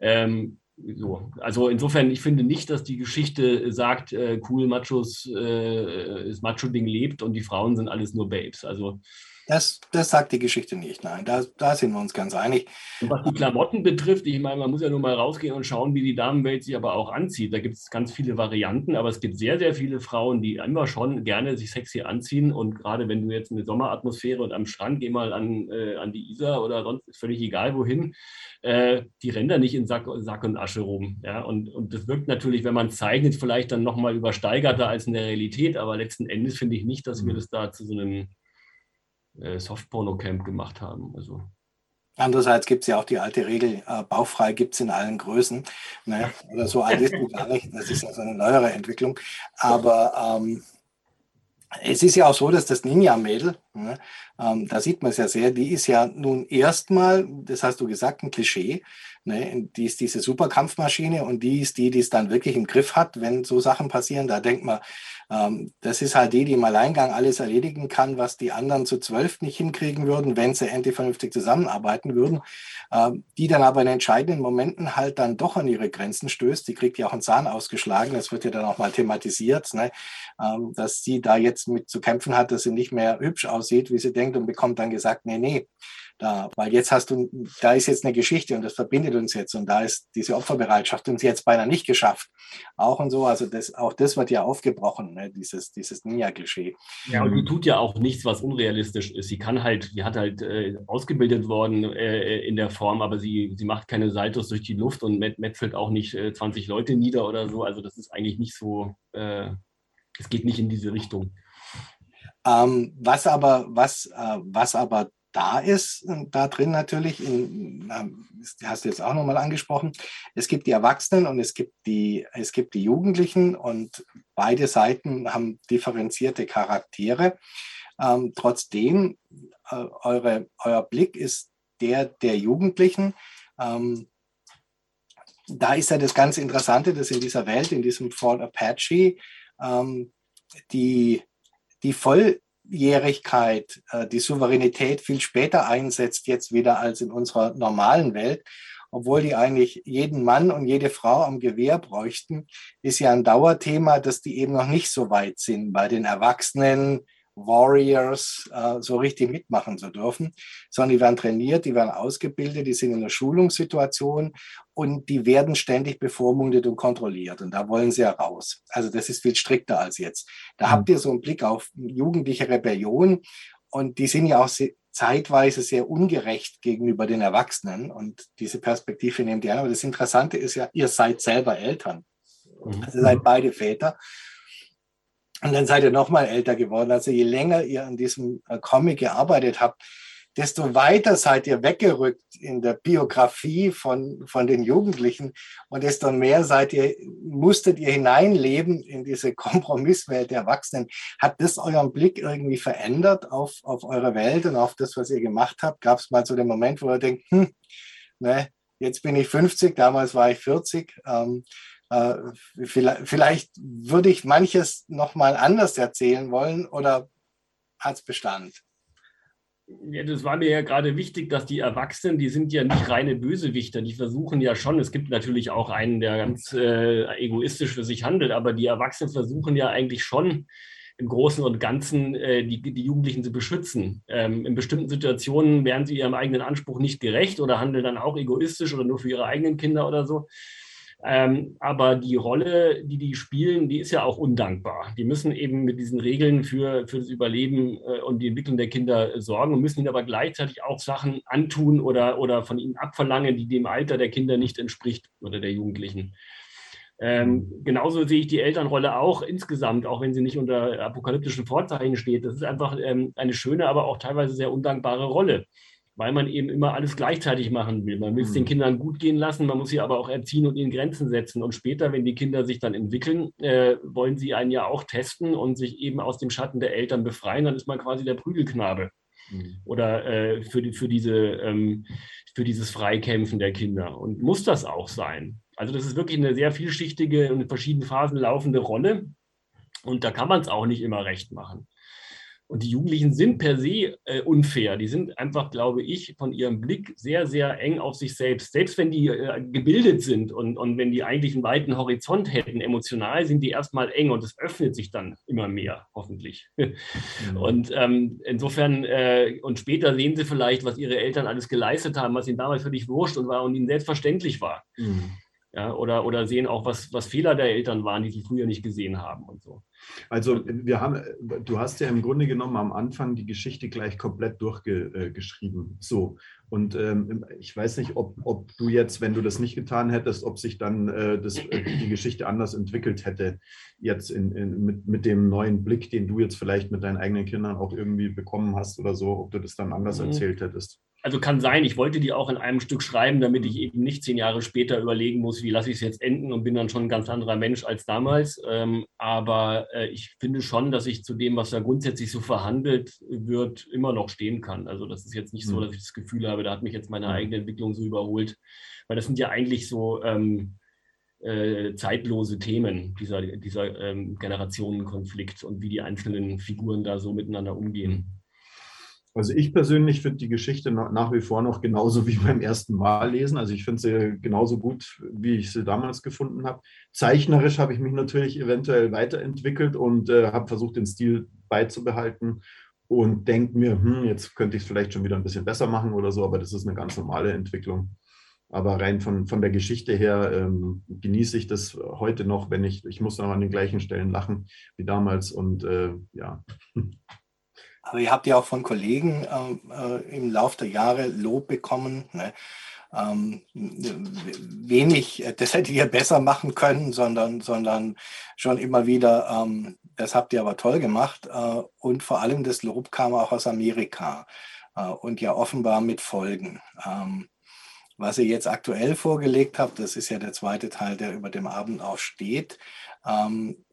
Ähm, so. Also insofern, ich finde nicht, dass die Geschichte sagt, äh, cool, Machos, äh, das Macho-Ding lebt und die Frauen sind alles nur Babes. Also das, das sagt die Geschichte nicht, nein, da, da sind wir uns ganz einig. Und was die Klamotten betrifft, ich meine, man muss ja nur mal rausgehen und schauen, wie die Damenwelt sich aber auch anzieht. Da gibt es ganz viele Varianten, aber es gibt sehr, sehr viele Frauen, die immer schon gerne sich sexy anziehen. Und gerade wenn du jetzt eine Sommeratmosphäre und am Strand, geh mal an, äh, an die Isar oder sonst, ist völlig egal wohin, äh, die rennen da nicht in Sack, Sack, und Asche rum. Ja? Und, und das wirkt natürlich, wenn man zeichnet, vielleicht dann nochmal übersteigerter als in der Realität, aber letzten Endes finde ich nicht, dass wir mhm. das da zu so einem äh, Softporno-Camp gemacht haben. Also. Andererseits gibt es ja auch die alte Regel, äh, bauchfrei gibt es in allen Größen. Ne? Oder so alt ist die gar nicht. Das ist also eine neuere Entwicklung. Aber ähm, es ist ja auch so, dass das Ninja-Mädel, ähm, da sieht man es ja sehr, die ist ja nun erstmal, das hast du gesagt, ein Klischee. Ne? Die ist diese Superkampfmaschine und die ist die, die es dann wirklich im Griff hat, wenn so Sachen passieren. Da denkt man, ähm, das ist halt die, die im Alleingang alles erledigen kann, was die anderen zu zwölf nicht hinkriegen würden, wenn sie endlich vernünftig zusammenarbeiten würden. Ähm, die dann aber in entscheidenden Momenten halt dann doch an ihre Grenzen stößt. Die kriegt ja auch einen Zahn ausgeschlagen. Das wird ja dann auch mal thematisiert, ne? Dass sie da jetzt mit zu kämpfen hat, dass sie nicht mehr hübsch aussieht, wie sie denkt und bekommt dann gesagt, nee, nee, da, weil jetzt hast du, da ist jetzt eine Geschichte und das verbindet uns jetzt und da ist diese Opferbereitschaft uns jetzt beinahe nicht geschafft. Auch und so, also das, auch das wird ja aufgebrochen, ne, dieses, dieses Ninja-Klischee. Ja, und die tut ja auch nichts, was unrealistisch ist. Sie kann halt, sie hat halt äh, ausgebildet worden äh, in der Form, aber sie, sie macht keine Saltos durch die Luft und metzelt auch nicht äh, 20 Leute nieder oder so. Also das ist eigentlich nicht so, äh, es geht nicht in diese Richtung. Ähm, was aber, was, äh, was aber da ist, da drin natürlich, in, das hast du jetzt auch nochmal angesprochen, es gibt die Erwachsenen und es gibt die, es gibt die Jugendlichen und beide Seiten haben differenzierte Charaktere. Ähm, trotzdem, äh, eure, euer Blick ist der der Jugendlichen. Ähm, da ist ja das ganz Interessante, dass in dieser Welt, in diesem Fall Apache, ähm, die, die voll Jährigkeit, äh, die Souveränität viel später einsetzt jetzt wieder als in unserer normalen Welt, obwohl die eigentlich jeden Mann und jede Frau am Gewehr bräuchten, ist ja ein Dauerthema, dass die eben noch nicht so weit sind bei den Erwachsenen, Warriors äh, so richtig mitmachen zu dürfen, sondern die werden trainiert, die werden ausgebildet, die sind in einer Schulungssituation und die werden ständig bevormundet und kontrolliert. Und da wollen sie ja raus. Also das ist viel strikter als jetzt. Da mhm. habt ihr so einen Blick auf jugendliche Rebellion und die sind ja auch zeitweise sehr ungerecht gegenüber den Erwachsenen und diese Perspektive nehmt ihr an. Aber das Interessante ist ja, ihr seid selber Eltern. Mhm. Also ihr seid beide Väter und dann seid ihr noch mal älter geworden. Also je länger ihr an diesem äh, Comic gearbeitet habt, desto weiter seid ihr weggerückt in der Biografie von, von den Jugendlichen und desto mehr seid ihr, musstet ihr hineinleben in diese Kompromisswelt der Erwachsenen. Hat das euren Blick irgendwie verändert auf, auf eure Welt und auf das, was ihr gemacht habt? Gab es mal so den Moment, wo ihr denkt, hm, ne, jetzt bin ich 50, damals war ich 40. Ähm, äh, vielleicht, vielleicht würde ich manches nochmal anders erzählen wollen oder hat es Bestand? Ja, das war mir ja gerade wichtig, dass die Erwachsenen, die sind ja nicht reine Bösewichter, die versuchen ja schon, es gibt natürlich auch einen, der ganz äh, egoistisch für sich handelt, aber die Erwachsenen versuchen ja eigentlich schon im Großen und Ganzen äh, die, die Jugendlichen zu beschützen. Ähm, in bestimmten Situationen werden sie ihrem eigenen Anspruch nicht gerecht oder handeln dann auch egoistisch oder nur für ihre eigenen Kinder oder so. Ähm, aber die Rolle, die die spielen, die ist ja auch undankbar. Die müssen eben mit diesen Regeln für, für das Überleben äh, und die Entwicklung der Kinder sorgen und müssen ihnen aber gleichzeitig auch Sachen antun oder, oder von ihnen abverlangen, die dem Alter der Kinder nicht entspricht oder der Jugendlichen. Ähm, genauso sehe ich die Elternrolle auch insgesamt, auch wenn sie nicht unter apokalyptischen Vorzeichen steht. Das ist einfach ähm, eine schöne, aber auch teilweise sehr undankbare Rolle, weil man eben immer alles gleichzeitig machen will. Man will es mhm. den Kindern gut gehen lassen, man muss sie aber auch erziehen und ihnen Grenzen setzen. Und später, wenn die Kinder sich dann entwickeln, äh, wollen sie einen ja auch testen und sich eben aus dem Schatten der Eltern befreien. Dann ist man quasi der Prügelknabe. Mhm. Oder äh, für, die, für, diese, ähm, für dieses Freikämpfen der Kinder. Und muss das auch sein? Also das ist wirklich eine sehr vielschichtige und in verschiedenen Phasen laufende Rolle. Und da kann man es auch nicht immer recht machen. Und die Jugendlichen sind per se äh, unfair. Die sind einfach, glaube ich, von ihrem Blick sehr, sehr eng auf sich selbst. Selbst wenn die äh, gebildet sind und, und wenn die eigentlich einen weiten Horizont hätten, emotional sind die erstmal eng und es öffnet sich dann immer mehr, hoffentlich. Mhm. Und ähm, insofern, äh, und später sehen sie vielleicht, was ihre Eltern alles geleistet haben, was ihnen damals völlig wurscht und war und ihnen selbstverständlich war. Mhm. Ja, oder, oder sehen auch, was, was Fehler der Eltern waren, die sie früher nicht gesehen haben und so. Also wir haben, du hast ja im Grunde genommen am Anfang die Geschichte gleich komplett durchgeschrieben. Äh, so. Und ähm, ich weiß nicht, ob, ob du jetzt, wenn du das nicht getan hättest, ob sich dann äh, das, äh, die Geschichte anders entwickelt hätte, jetzt in, in, mit, mit dem neuen Blick, den du jetzt vielleicht mit deinen eigenen Kindern auch irgendwie bekommen hast oder so, ob du das dann anders mhm. erzählt hättest also kann sein, ich wollte die auch in einem Stück schreiben, damit ich eben nicht zehn Jahre später überlegen muss, wie lasse ich es jetzt enden und bin dann schon ein ganz anderer Mensch als damals. Ähm, aber äh, ich finde schon, dass ich zu dem, was da grundsätzlich so verhandelt wird, immer noch stehen kann. Also das ist jetzt nicht so, hm. dass ich das Gefühl habe, da hat mich jetzt meine hm. eigene Entwicklung so überholt. Weil das sind ja eigentlich so ähm, äh, zeitlose Themen, dieser, dieser ähm, Generationenkonflikt und wie die einzelnen Figuren da so miteinander umgehen. Also ich persönlich finde die Geschichte nach wie vor noch genauso wie beim ersten Mal lesen. Also ich finde sie genauso gut, wie ich sie damals gefunden habe. Zeichnerisch habe ich mich natürlich eventuell weiterentwickelt und äh, habe versucht, den Stil beizubehalten und denke mir, hm, jetzt könnte ich es vielleicht schon wieder ein bisschen besser machen oder so, aber das ist eine ganz normale Entwicklung. Aber rein von, von der Geschichte her ähm, genieße ich das heute noch, wenn ich, ich muss noch an den gleichen Stellen lachen wie damals und äh, ja. Aber ihr habt ja auch von Kollegen äh, äh im Laufe der Jahre Lob bekommen. Ne? Ähm, wenig, äh, das hättet ihr besser machen können, sondern, sondern schon immer wieder, ähm, das habt ihr aber toll gemacht. Äh, und vor allem das Lob kam auch aus Amerika äh, und ja offenbar mit Folgen. Ähm, was ihr jetzt aktuell vorgelegt habt, das ist ja der zweite Teil, der über dem Abend auch steht. Ähm,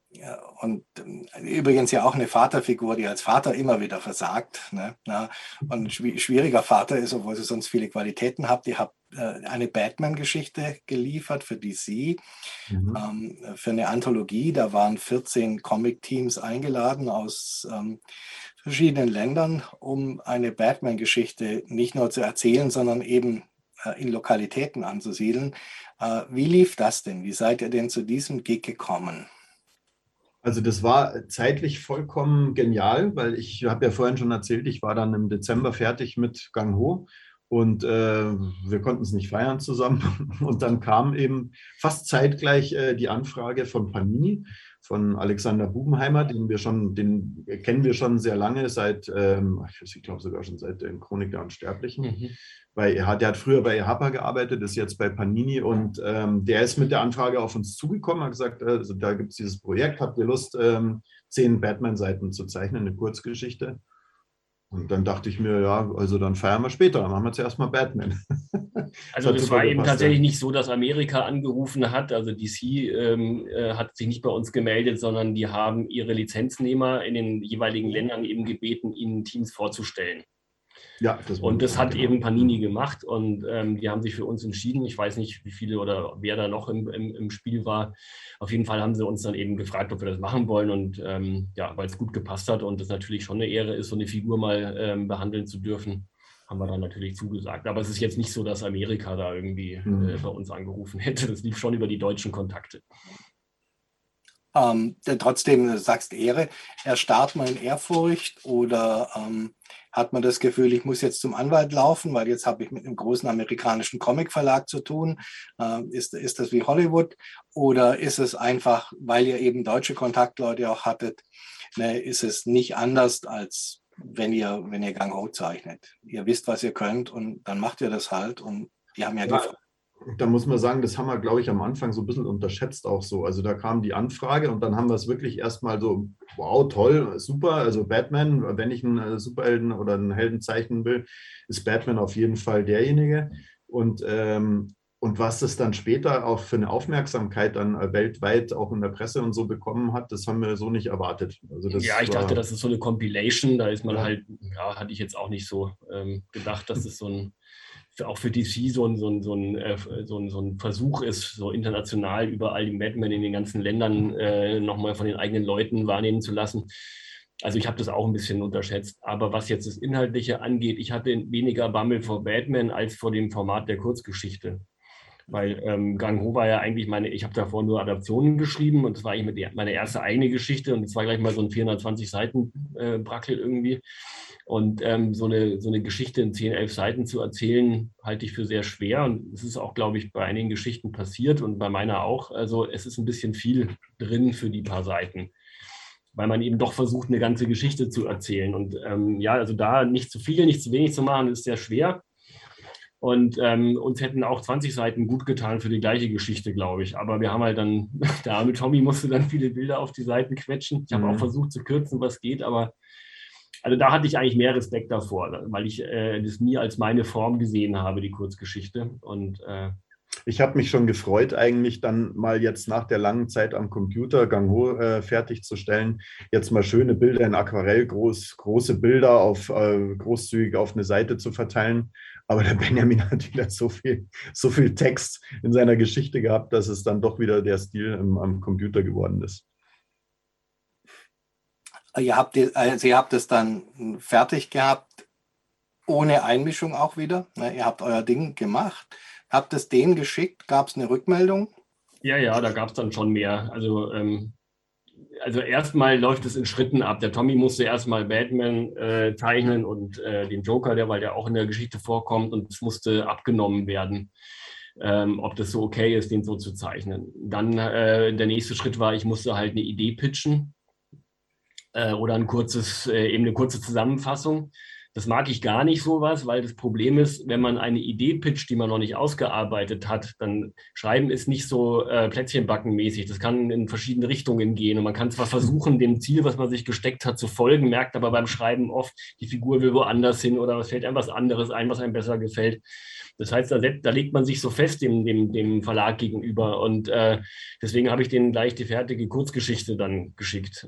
und ähm, übrigens ja auch eine Vaterfigur, die als Vater immer wieder versagt. Ne? Und schwieriger Vater ist, obwohl sie sonst viele Qualitäten habt. Ihr habt äh, eine Batman-Geschichte geliefert für DC, mhm. Ähm, für eine Anthologie. Da waren 14 Comic-Teams eingeladen aus ähm, verschiedenen Ländern, um eine Batman-Geschichte nicht nur zu erzählen, sondern eben äh, in Lokalitäten anzusiedeln. Äh, wie lief das denn? Wie seid ihr denn zu diesem Gig gekommen? Also das war zeitlich vollkommen genial, weil ich habe ja vorhin schon erzählt, ich war dann im Dezember fertig mit Gang Ho und äh, wir konnten es nicht feiern zusammen. Und dann kam eben fast zeitgleich äh, die Anfrage von Panini, von Alexander Bubenheimer, den wir schon, den kennen wir schon sehr lange, seit, ähm, ich glaube sogar schon seit den Chronik der Unsterblichen. Mhm bei der hat früher bei EHAPA gearbeitet, ist jetzt bei Panini und ähm, der ist mit der Anfrage auf uns zugekommen, hat gesagt, also da gibt es dieses Projekt, habt ihr Lust, ähm, zehn Batman-Seiten zu zeichnen, eine Kurzgeschichte? Und dann dachte ich mir, ja, also dann feiern wir später, dann machen wir zuerst mal Batman. Also das war eben tatsächlich nicht so, dass Amerika angerufen hat, also DC ähm, äh, hat sich nicht bei uns gemeldet, sondern die haben ihre Lizenznehmer in den jeweiligen Ländern eben gebeten, ihnen Teams vorzustellen. Ja, das und das hat genau. eben Panini gemacht und ähm, die haben sich für uns entschieden. Ich weiß nicht, wie viele oder wer da noch im, im, im, Spiel war. Auf jeden Fall haben sie uns dann eben gefragt, ob wir das machen wollen und ähm, ja, weil es gut gepasst hat und es natürlich schon eine Ehre ist, so eine Figur mal ähm, behandeln zu dürfen, haben wir dann natürlich zugesagt. Aber es ist jetzt nicht so, dass Amerika da irgendwie mhm. äh, bei uns angerufen hätte. Das lief schon über die deutschen Kontakte. Ähm, trotzdem, du sagst Ehre, erstarrt man in Ehrfurcht oder ähm, hat man das Gefühl, ich muss jetzt zum Anwalt laufen, weil jetzt habe ich mit einem großen amerikanischen Comicverlag zu tun. Äh, ist, ist das wie Hollywood? Oder ist es einfach, weil ihr eben deutsche Kontaktleute auch hattet, ne, ist es nicht anders als wenn ihr, wenn ihr Gang Ho zeichnet. Ihr wisst, was ihr könnt und dann macht ihr das halt und die haben ja, ja. gefragt. Da muss man sagen, das haben wir, glaube ich, am Anfang so ein bisschen unterschätzt auch so. Also da kam die Anfrage und dann haben wir es wirklich erstmal so, wow, toll, super. Also Batman, wenn ich einen äh, Superhelden oder einen Helden zeichnen will, ist Batman auf jeden Fall derjenige. Und, ähm, und was das dann später auch für eine Aufmerksamkeit dann äh, weltweit auch in der Presse und so bekommen hat, das haben wir so nicht erwartet. Also ja, ich dachte, das ist so eine Compilation. Da ist man ja. halt, ja, hatte ich jetzt auch nicht so ähm, gedacht, dass es so ein auch für DC so ein, so, ein, so, ein, äh, so, ein, so ein Versuch ist, so international überall die Madmen in den ganzen Ländern äh, nochmal von den eigenen Leuten wahrnehmen zu lassen. Also ich habe das auch ein bisschen unterschätzt. Aber was jetzt das Inhaltliche angeht, ich hatte weniger Bammel vor Batman als vor dem Format der Kurzgeschichte. Weil ähm, Gang Ho war ja eigentlich meine, ich habe davor nur Adaptionen geschrieben und das war eigentlich meine erste eigene Geschichte und es war gleich mal so ein 420 Seiten äh, Brackel irgendwie. Und ähm, so, eine, so eine Geschichte in 10, 11 Seiten zu erzählen, halte ich für sehr schwer. Und es ist auch, glaube ich, bei einigen Geschichten passiert und bei meiner auch. Also es ist ein bisschen viel drin für die paar Seiten, weil man eben doch versucht, eine ganze Geschichte zu erzählen. Und ähm, ja, also da nicht zu viel, nicht zu wenig zu machen, ist sehr schwer. Und ähm, uns hätten auch 20 Seiten gut getan für die gleiche Geschichte, glaube ich. Aber wir haben halt dann, der arme Tommy musste dann viele Bilder auf die Seiten quetschen. Ich habe mhm. auch versucht zu kürzen, was geht, aber also da hatte ich eigentlich mehr Respekt davor, weil ich äh, das nie als meine Form gesehen habe, die Kurzgeschichte. Und äh, ich habe mich schon gefreut, eigentlich dann mal jetzt nach der langen Zeit am Computer Gang Ho äh, fertigzustellen, jetzt mal schöne Bilder in Aquarell, groß, große Bilder auf äh, großzügig auf eine Seite zu verteilen. Aber der Benjamin hat wieder so viel, so viel Text in seiner Geschichte gehabt, dass es dann doch wieder der Stil im, am Computer geworden ist. Ihr habt, also ihr habt es dann fertig gehabt, ohne Einmischung auch wieder. Ne, ihr habt euer Ding gemacht, habt es denen geschickt, gab es eine Rückmeldung? Ja, ja, da gab es dann schon mehr. Also, ähm, also erstmal läuft es in Schritten ab. Der Tommy musste erstmal Batman äh, zeichnen und äh, den Joker, der, weil der auch in der Geschichte vorkommt, und es musste abgenommen werden. Ähm, ob das so okay ist, den so zu zeichnen. Dann äh, der nächste Schritt war, ich musste halt eine Idee pitchen äh, oder ein kurzes, äh, eben eine kurze Zusammenfassung. Das mag ich gar nicht sowas, weil das Problem ist, wenn man eine Idee pitcht, die man noch nicht ausgearbeitet hat, dann schreiben ist nicht so äh, Plätzchenbackenmäßig. Das kann in verschiedene Richtungen gehen und man kann zwar versuchen, dem Ziel, was man sich gesteckt hat, zu folgen, merkt aber beim Schreiben oft, die Figur will woanders hin oder es fällt einem was anderes ein, was einem besser gefällt. Das heißt, da, da legt man sich so fest dem, dem, dem Verlag gegenüber und äh, deswegen habe ich denen gleich die fertige Kurzgeschichte dann geschickt.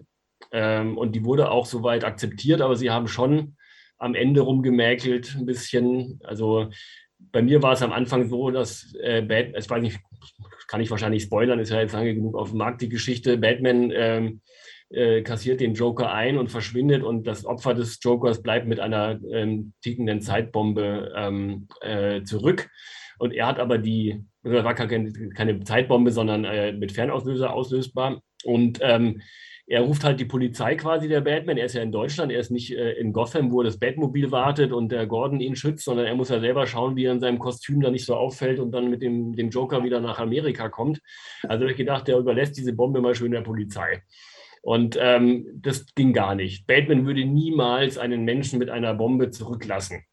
Ähm, und die wurde auch soweit akzeptiert, aber sie haben schon am Ende rumgemäkelt ein bisschen. Also bei mir war es am Anfang so, dass äh, Bad, ich weiß nicht, kann ich wahrscheinlich spoilern, ist ja jetzt lange genug auf dem Markt die Geschichte. Batman ähm, äh, kassiert den Joker ein und verschwindet und das Opfer des Jokers bleibt mit einer ähm, tickenden Zeitbombe ähm, äh, zurück. Und er hat aber die, das war keine, keine Zeitbombe, sondern äh, mit Fernauslöser auslösbar. Und ähm, er ruft halt die Polizei quasi, der Batman. Er ist ja in Deutschland, er ist nicht äh, in Gotham, wo das Batmobil wartet und der Gordon ihn schützt, sondern er muss ja selber schauen, wie er in seinem Kostüm da nicht so auffällt und dann mit dem, dem Joker wieder nach Amerika kommt. Also habe ich gedacht, der überlässt diese Bombe mal schön der Polizei. Und ähm, das ging gar nicht. Batman würde niemals einen Menschen mit einer Bombe zurücklassen.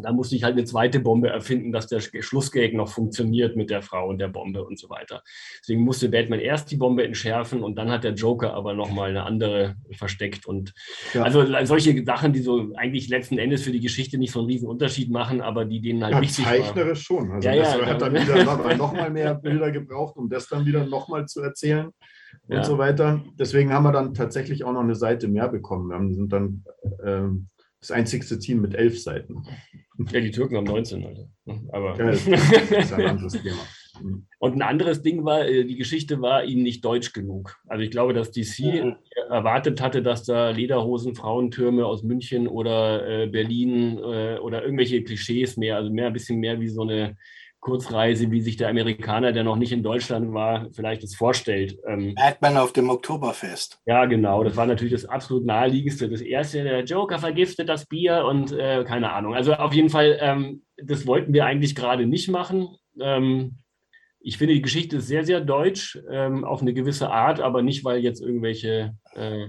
Da musste ich halt eine zweite Bombe erfinden, dass der Schlussgag noch funktioniert mit der Frau und der Bombe und so weiter. Deswegen musste Batman erst die Bombe entschärfen und dann hat der Joker aber nochmal eine andere versteckt. Und ja. also solche Sachen, die so eigentlich letzten Endes für die Geschichte nicht so einen riesen Unterschied machen, aber die denen halt ja, wichtig zeichnerisch schon. Also ja, ja, hat dann wieder nochmal mehr Bilder gebraucht, um das dann wieder nochmal zu erzählen und ja. so weiter. Deswegen haben wir dann tatsächlich auch noch eine Seite mehr bekommen. Wir sind dann ähm, das einzigste Team mit elf Seiten. Ja, die Türken haben 19, also. Aber. Ja, das ist ein anderes Thema. Mhm. Und ein anderes Ding war, äh, die Geschichte war ihnen nicht deutsch genug. Also ich glaube, dass DC ja. erwartet hatte, dass da Lederhosen, Frauentürme aus München oder äh, Berlin äh, oder irgendwelche Klischees mehr, also mehr ein bisschen mehr wie so eine Kurzreise, wie sich der Amerikaner, der noch nicht in Deutschland war, vielleicht das vorstellt. Ähm, Batman auf dem Oktoberfest. Ja, genau. Das war natürlich das absolut naheliegendste. Das erste, der Joker vergiftet das Bier und äh, keine Ahnung. Also auf jeden Fall, ähm, das wollten wir eigentlich gerade nicht machen. Ähm, ich finde, die Geschichte ist sehr, sehr deutsch, ähm, auf eine gewisse Art, aber nicht, weil jetzt irgendwelche äh,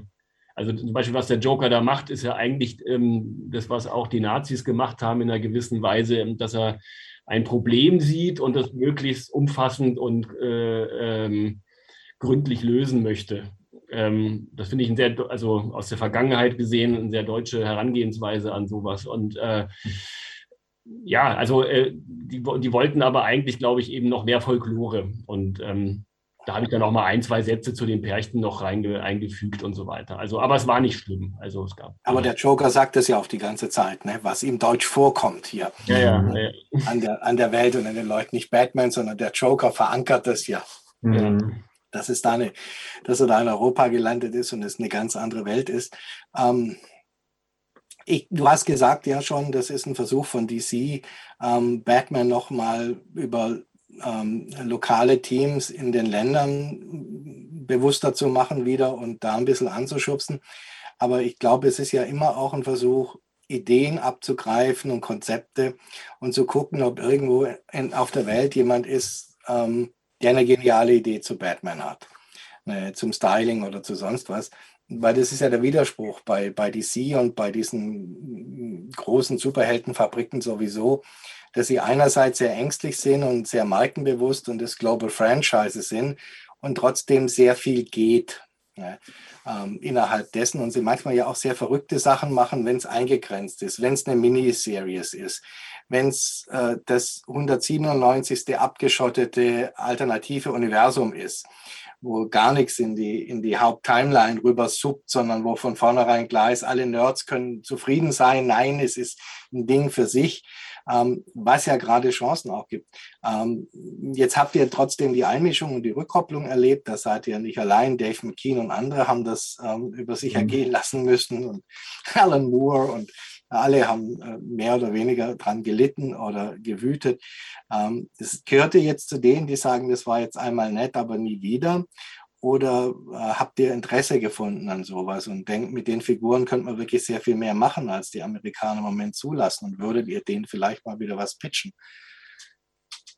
also zum Beispiel, was der Joker da macht, ist ja eigentlich ähm, das, was auch die Nazis gemacht haben in einer gewissen Weise, dass er ein Problem sieht und das möglichst umfassend und äh, ähm, gründlich lösen möchte. Ähm, das finde ich ein sehr, also aus der Vergangenheit gesehen, eine sehr deutsche Herangehensweise an sowas. Und äh, ja, also äh, die, die wollten aber eigentlich, glaube ich, eben noch mehr Folklore. Und ähm, da habe ich dann auch mal ein, zwei Sätze zu den Pärchen noch reinge, eingefügt und so weiter. Also, aber es war nicht schlimm. Also es gab. Aber der Joker sagt das ja auch die ganze Zeit, ne? was ihm deutsch vorkommt hier. Ja, ja, ja. An, der, an der Welt und an den Leuten. Nicht Batman, sondern der Joker verankert das ja. Mhm. Dass es da eine, dass er da in Europa gelandet ist und es eine ganz andere Welt ist. Ähm, ich, du hast gesagt ja schon, das ist ein Versuch von DC, ähm, Batman nochmal über ähm, lokale Teams in den Ländern bewusster zu machen wieder und da ein bisschen anzuschubsen. Aber ich glaube, es ist ja immer auch ein Versuch, Ideen abzugreifen und Konzepte und zu gucken, ob irgendwo in, auf der Welt jemand ist, ähm, der eine geniale Idee zu Batman hat, ne, zum Styling oder zu sonst was. Weil das ist ja der Widerspruch bei, bei DC und bei diesen großen Superheldenfabriken sowieso dass sie einerseits sehr ängstlich sind und sehr markenbewusst und das Global Franchise sind und trotzdem sehr viel geht ähm, innerhalb dessen und sie manchmal ja auch sehr verrückte Sachen machen, wenn es eingegrenzt ist, wenn es eine Miniseries ist, wenn es äh, das 197. abgeschottete alternative Universum ist wo gar nichts in die, in die Haupttimeline rüber suppt, sondern wo von vornherein klar ist, alle Nerds können zufrieden sein. Nein, es ist ein Ding für sich ähm, was ja gerade Chancen auch gibt. Ähm, jetzt habt ihr trotzdem die Einmischung und die Rückkopplung erlebt. Da seid ihr nicht allein. Dave McKean und andere haben das ähm, über sich mhm. ergehen lassen müssen und Alan Moore und alle haben äh, mehr oder weniger dran gelitten oder gewütet. Ähm, es gehörte jetzt zu denen, die sagen, das war jetzt einmal nett, aber nie wieder. Oder äh, habt ihr Interesse gefunden an sowas und denkt, mit den Figuren könnte man wirklich sehr viel mehr machen, als die Amerikaner im Moment zulassen? Und würdet ihr denen vielleicht mal wieder was pitchen?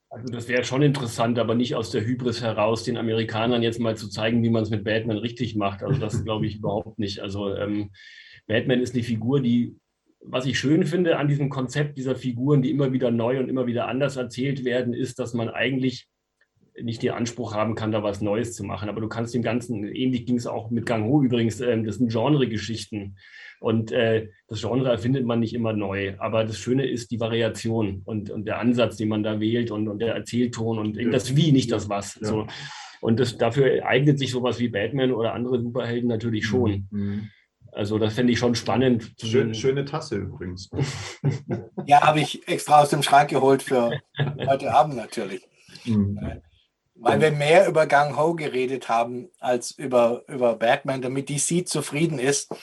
Also das wäre schon interessant, aber nicht aus der Hybris heraus, den Amerikanern jetzt mal zu zeigen, wie man es mit Batman richtig macht. Also das glaube ich überhaupt nicht. Also ähm, Batman ist eine Figur, die, was ich schön finde an diesem Konzept dieser Figuren, die immer wieder neu und immer wieder anders erzählt werden, ist, dass man eigentlich nicht den Anspruch haben kann, da was Neues zu machen. Aber du kannst dem Ganzen, ähnlich ging es auch mit Gang Ho übrigens, äh, das sind Genre-Geschichten. Und äh, das Genre erfindet man nicht immer neu. Aber das Schöne ist die Variation und, und der Ansatz, den man da wählt und, und der Erzählton und ja. das Wie, nicht das Was. Ja. So. Und das, dafür eignet sich sowas wie Batman oder andere Superhelden natürlich schon. Mhm. Also das fände ich schon spannend. Schön, schöne Tasse übrigens. ja, habe ich extra aus dem Schrank geholt für heute Abend natürlich. Mhm. Weil wir mehr über Gang Ho geredet haben als über, über Batman, damit DC zufrieden ist,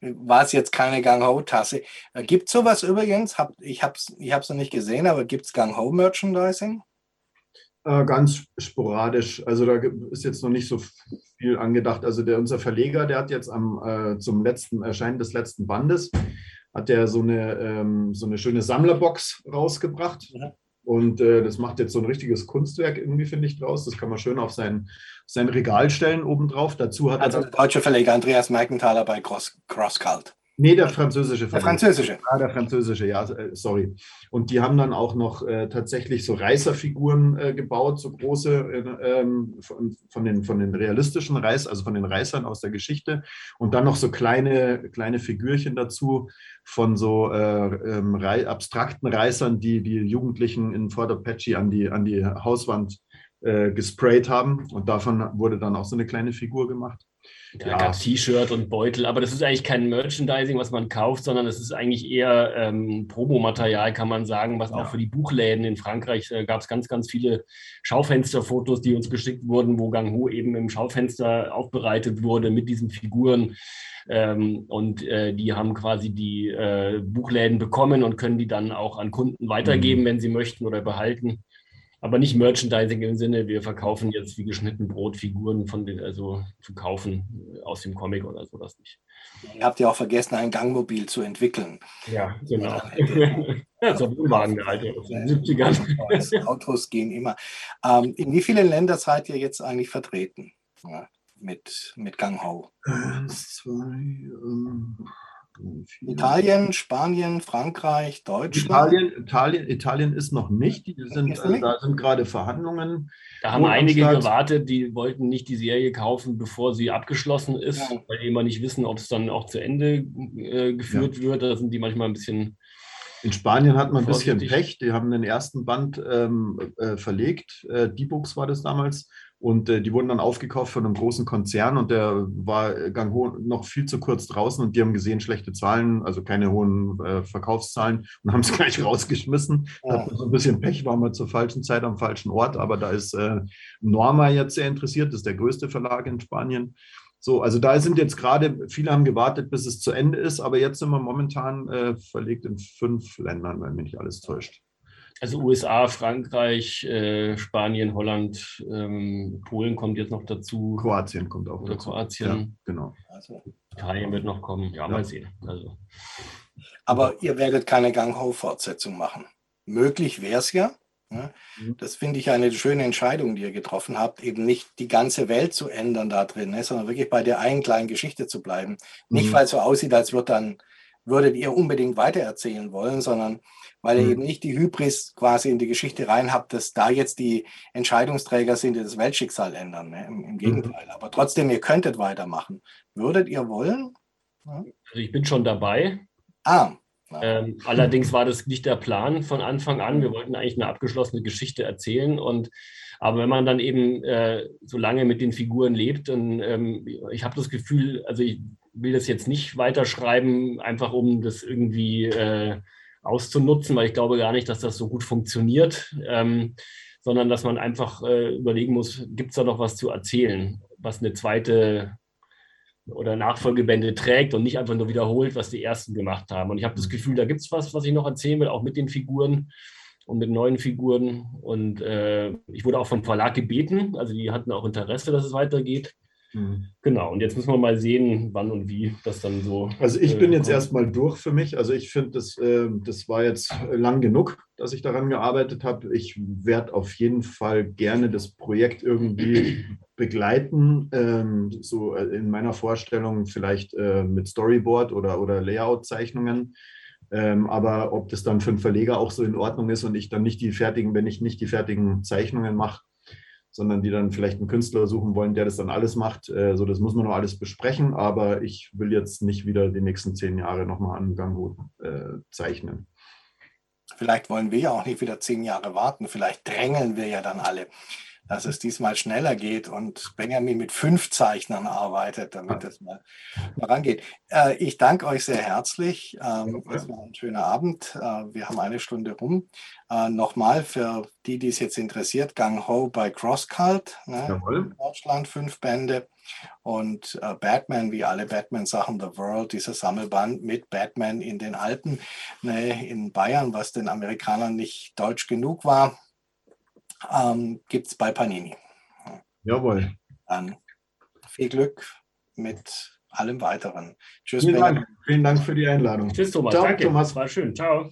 war es jetzt keine Gang Ho-Tasse. Äh, gibt es sowas übrigens? Hab, ich habe es ich noch nicht gesehen, aber gibt es Gang Ho-Merchandising? Äh, ganz sporadisch. Also da ist jetzt noch nicht so viel angedacht. Also der, unser Verleger, der hat jetzt am, äh, zum letzten Erscheinen des letzten Bandes, hat der so eine, ähm, so eine schöne Sammlerbox rausgebracht. Mhm. Und äh, das macht jetzt so ein richtiges Kunstwerk irgendwie, finde ich, draus. Das kann man schön auf sein, sein Regal stellen obendrauf. Dazu hat also der deutsche Verleger Andreas Merkenthaler bei Cross, Crosscult. Nee, der französische. Der französische. Ah, der französische, ja, äh, sorry. Und die haben dann auch noch äh, tatsächlich so Reißerfiguren äh, gebaut, so große äh, von, von, den, von den realistischen Reiß, also von den Reißern aus der Geschichte. Und dann noch so kleine, kleine Figürchen dazu von so äh, ähm, abstrakten Reißern, die die Jugendlichen in Fort Apache an die, an die Hauswand äh, gesprayt haben. Und davon wurde dann auch so eine kleine Figur gemacht. Da ja. gab es T-Shirt und Beutel, aber das ist eigentlich kein Merchandising, was man kauft, sondern es ist eigentlich eher ähm, Promomaterial, kann man sagen, was ja. auch für die Buchläden in Frankreich äh, gab es ganz, ganz viele Schaufensterfotos, die uns geschickt wurden, wo Gang Ho eben im Schaufenster aufbereitet wurde mit diesen Figuren. Ähm, und äh, die haben quasi die äh, Buchläden bekommen und können die dann auch an Kunden weitergeben, mhm. wenn sie möchten oder behalten aber nicht Merchandising im Sinne, wir verkaufen jetzt wie geschnitten Brot Figuren von den, also zu kaufen äh, aus dem Comic oder so das nicht. Ihr habt ja auch vergessen, ein Gangmobil zu entwickeln. Ja, genau. ja, so Wohnwagen gehalten aus den 70ern. Autos gehen immer. Ähm, in wie vielen Ländern seid ihr jetzt eigentlich vertreten ja, mit, mit Gang Ho? Eins, zwei, ähm, Italien, Spanien, Frankreich, Deutschland. Italien, Italien, Italien ist noch nicht. Die sind, also da sind gerade Verhandlungen. Da haben einige gewartet, die wollten nicht die Serie kaufen, bevor sie abgeschlossen ist, ja. weil die immer nicht wissen, ob es dann auch zu Ende äh, geführt ja. wird. Da sind die manchmal ein bisschen. In Spanien hat man ein bisschen Pech. Die haben den ersten Band ähm, äh, verlegt. Äh, D-Books war das damals. Und äh, die wurden dann aufgekauft von einem großen Konzern und der war äh, Gang noch viel zu kurz draußen und die haben gesehen, schlechte Zahlen, also keine hohen äh, Verkaufszahlen und haben es gleich rausgeschmissen. Ja. Hat so ein bisschen Pech, war mal zur falschen Zeit am falschen Ort, aber da ist äh, Norma jetzt sehr interessiert, das ist der größte Verlag in Spanien. So, also da sind jetzt gerade, viele haben gewartet, bis es zu Ende ist, aber jetzt sind wir momentan äh, verlegt in fünf Ländern, wenn mich nicht alles täuscht. Also USA, Frankreich, äh, Spanien, Holland, ähm, Polen kommt jetzt noch dazu. Kroatien kommt auch Oder dazu. Kroatien. Ja, genau. Also, Italien wird noch kommen. Ja, ja. mal sehen. Also. Aber ihr werdet keine Gang-Ho-Fortsetzung machen. Möglich wäre es ja. Ne? Mhm. Das finde ich eine schöne Entscheidung, die ihr getroffen habt, eben nicht die ganze Welt zu ändern da drin, ne, sondern wirklich bei der einen kleinen Geschichte zu bleiben. Nicht, mhm. weil es so aussieht, als dann, würdet ihr unbedingt weitererzählen wollen, sondern weil ihr mhm. eben nicht die Hybris quasi in die Geschichte rein habt, dass da jetzt die Entscheidungsträger sind, die das Weltschicksal ändern. Ne? Im, Im, mhm. Gegenteil. Mhm. Aber trotzdem, ihr könntet weitermachen. Würdet ihr wollen? Ja. Also ich bin schon dabei. Ah. Ähm, allerdings war das nicht der Plan von Anfang an. Wir wollten eigentlich eine abgeschlossene Geschichte erzählen und aber wenn man dann eben äh, so lange mit den Figuren lebt, dann ähm, ich habe das Gefühl, also ich will das jetzt nicht weiterschreiben, einfach um das irgendwie äh, auszunutzen, weil ich glaube gar nicht, dass das so gut funktioniert, ähm, sondern dass man einfach äh, überlegen muss, gibt es da noch was zu erzählen, was eine zweite oder Nachfolgebände trägt und nicht einfach nur wiederholt, was die ersten gemacht haben. Und ich habe das Gefühl, da gibt es was, was ich noch erzählen will, auch mit den Figuren und mit neuen Figuren. Und äh, ich wurde auch vom Verlag gebeten, also die hatten auch Interesse, dass es weitergeht. Mhm. Genau, und jetzt müssen wir mal sehen, wann und wie das dann so. Also ich bin äh, jetzt erstmal durch für mich. Also ich finde, das, äh, das war jetzt lang genug, dass ich daran gearbeitet habe. Ich werde auf jeden Fall gerne das Projekt irgendwie begleiten. Ähm, so äh, in meiner Vorstellung vielleicht äh, mit Storyboard oder, oder Layout-Zeichnungen. Ähm, aber ob das dann für einen Verleger auch so in Ordnung ist und ich dann nicht die fertigen, wenn ich nicht die fertigen Zeichnungen mache, sondern die dann vielleicht einen Künstler suchen wollen, der das dann alles macht. Äh, so, das muss man noch alles besprechen, aber ich will jetzt nicht wieder die nächsten zehn Jahre nochmal an Gango äh, zeichnen. Vielleicht wollen wir ja auch nicht wieder zehn Jahre warten. Vielleicht drängeln wir ja dann alle dass es diesmal schneller geht und Benjamin mit fünf Zeichnern arbeitet, damit es mal, mal rangeht. Äh, ich danke euch sehr herzlich. Ähm, es war ein schöner Abend. Äh, wir haben eine Stunde rum. Äh, Nochmal für die, die es jetzt interessiert, Gang Ho bei Crosscult. Ne? In Deutschland fünf Bände. Und äh, Batman, wie alle Batman-Sachen, The World, dieser Sammelband mit Batman in den Alpen ne, in Bayern, was den Amerikanern nicht deutsch genug war ähm, gibt es bei Panini. Jawohl. Dann viel Glück mit allem Weiteren. Tschüss. Vielen Dank. Vielen Dank für die Einladung. Tschüss, Thomas. Ciao, Danke. Thomas. War schön. Ciao.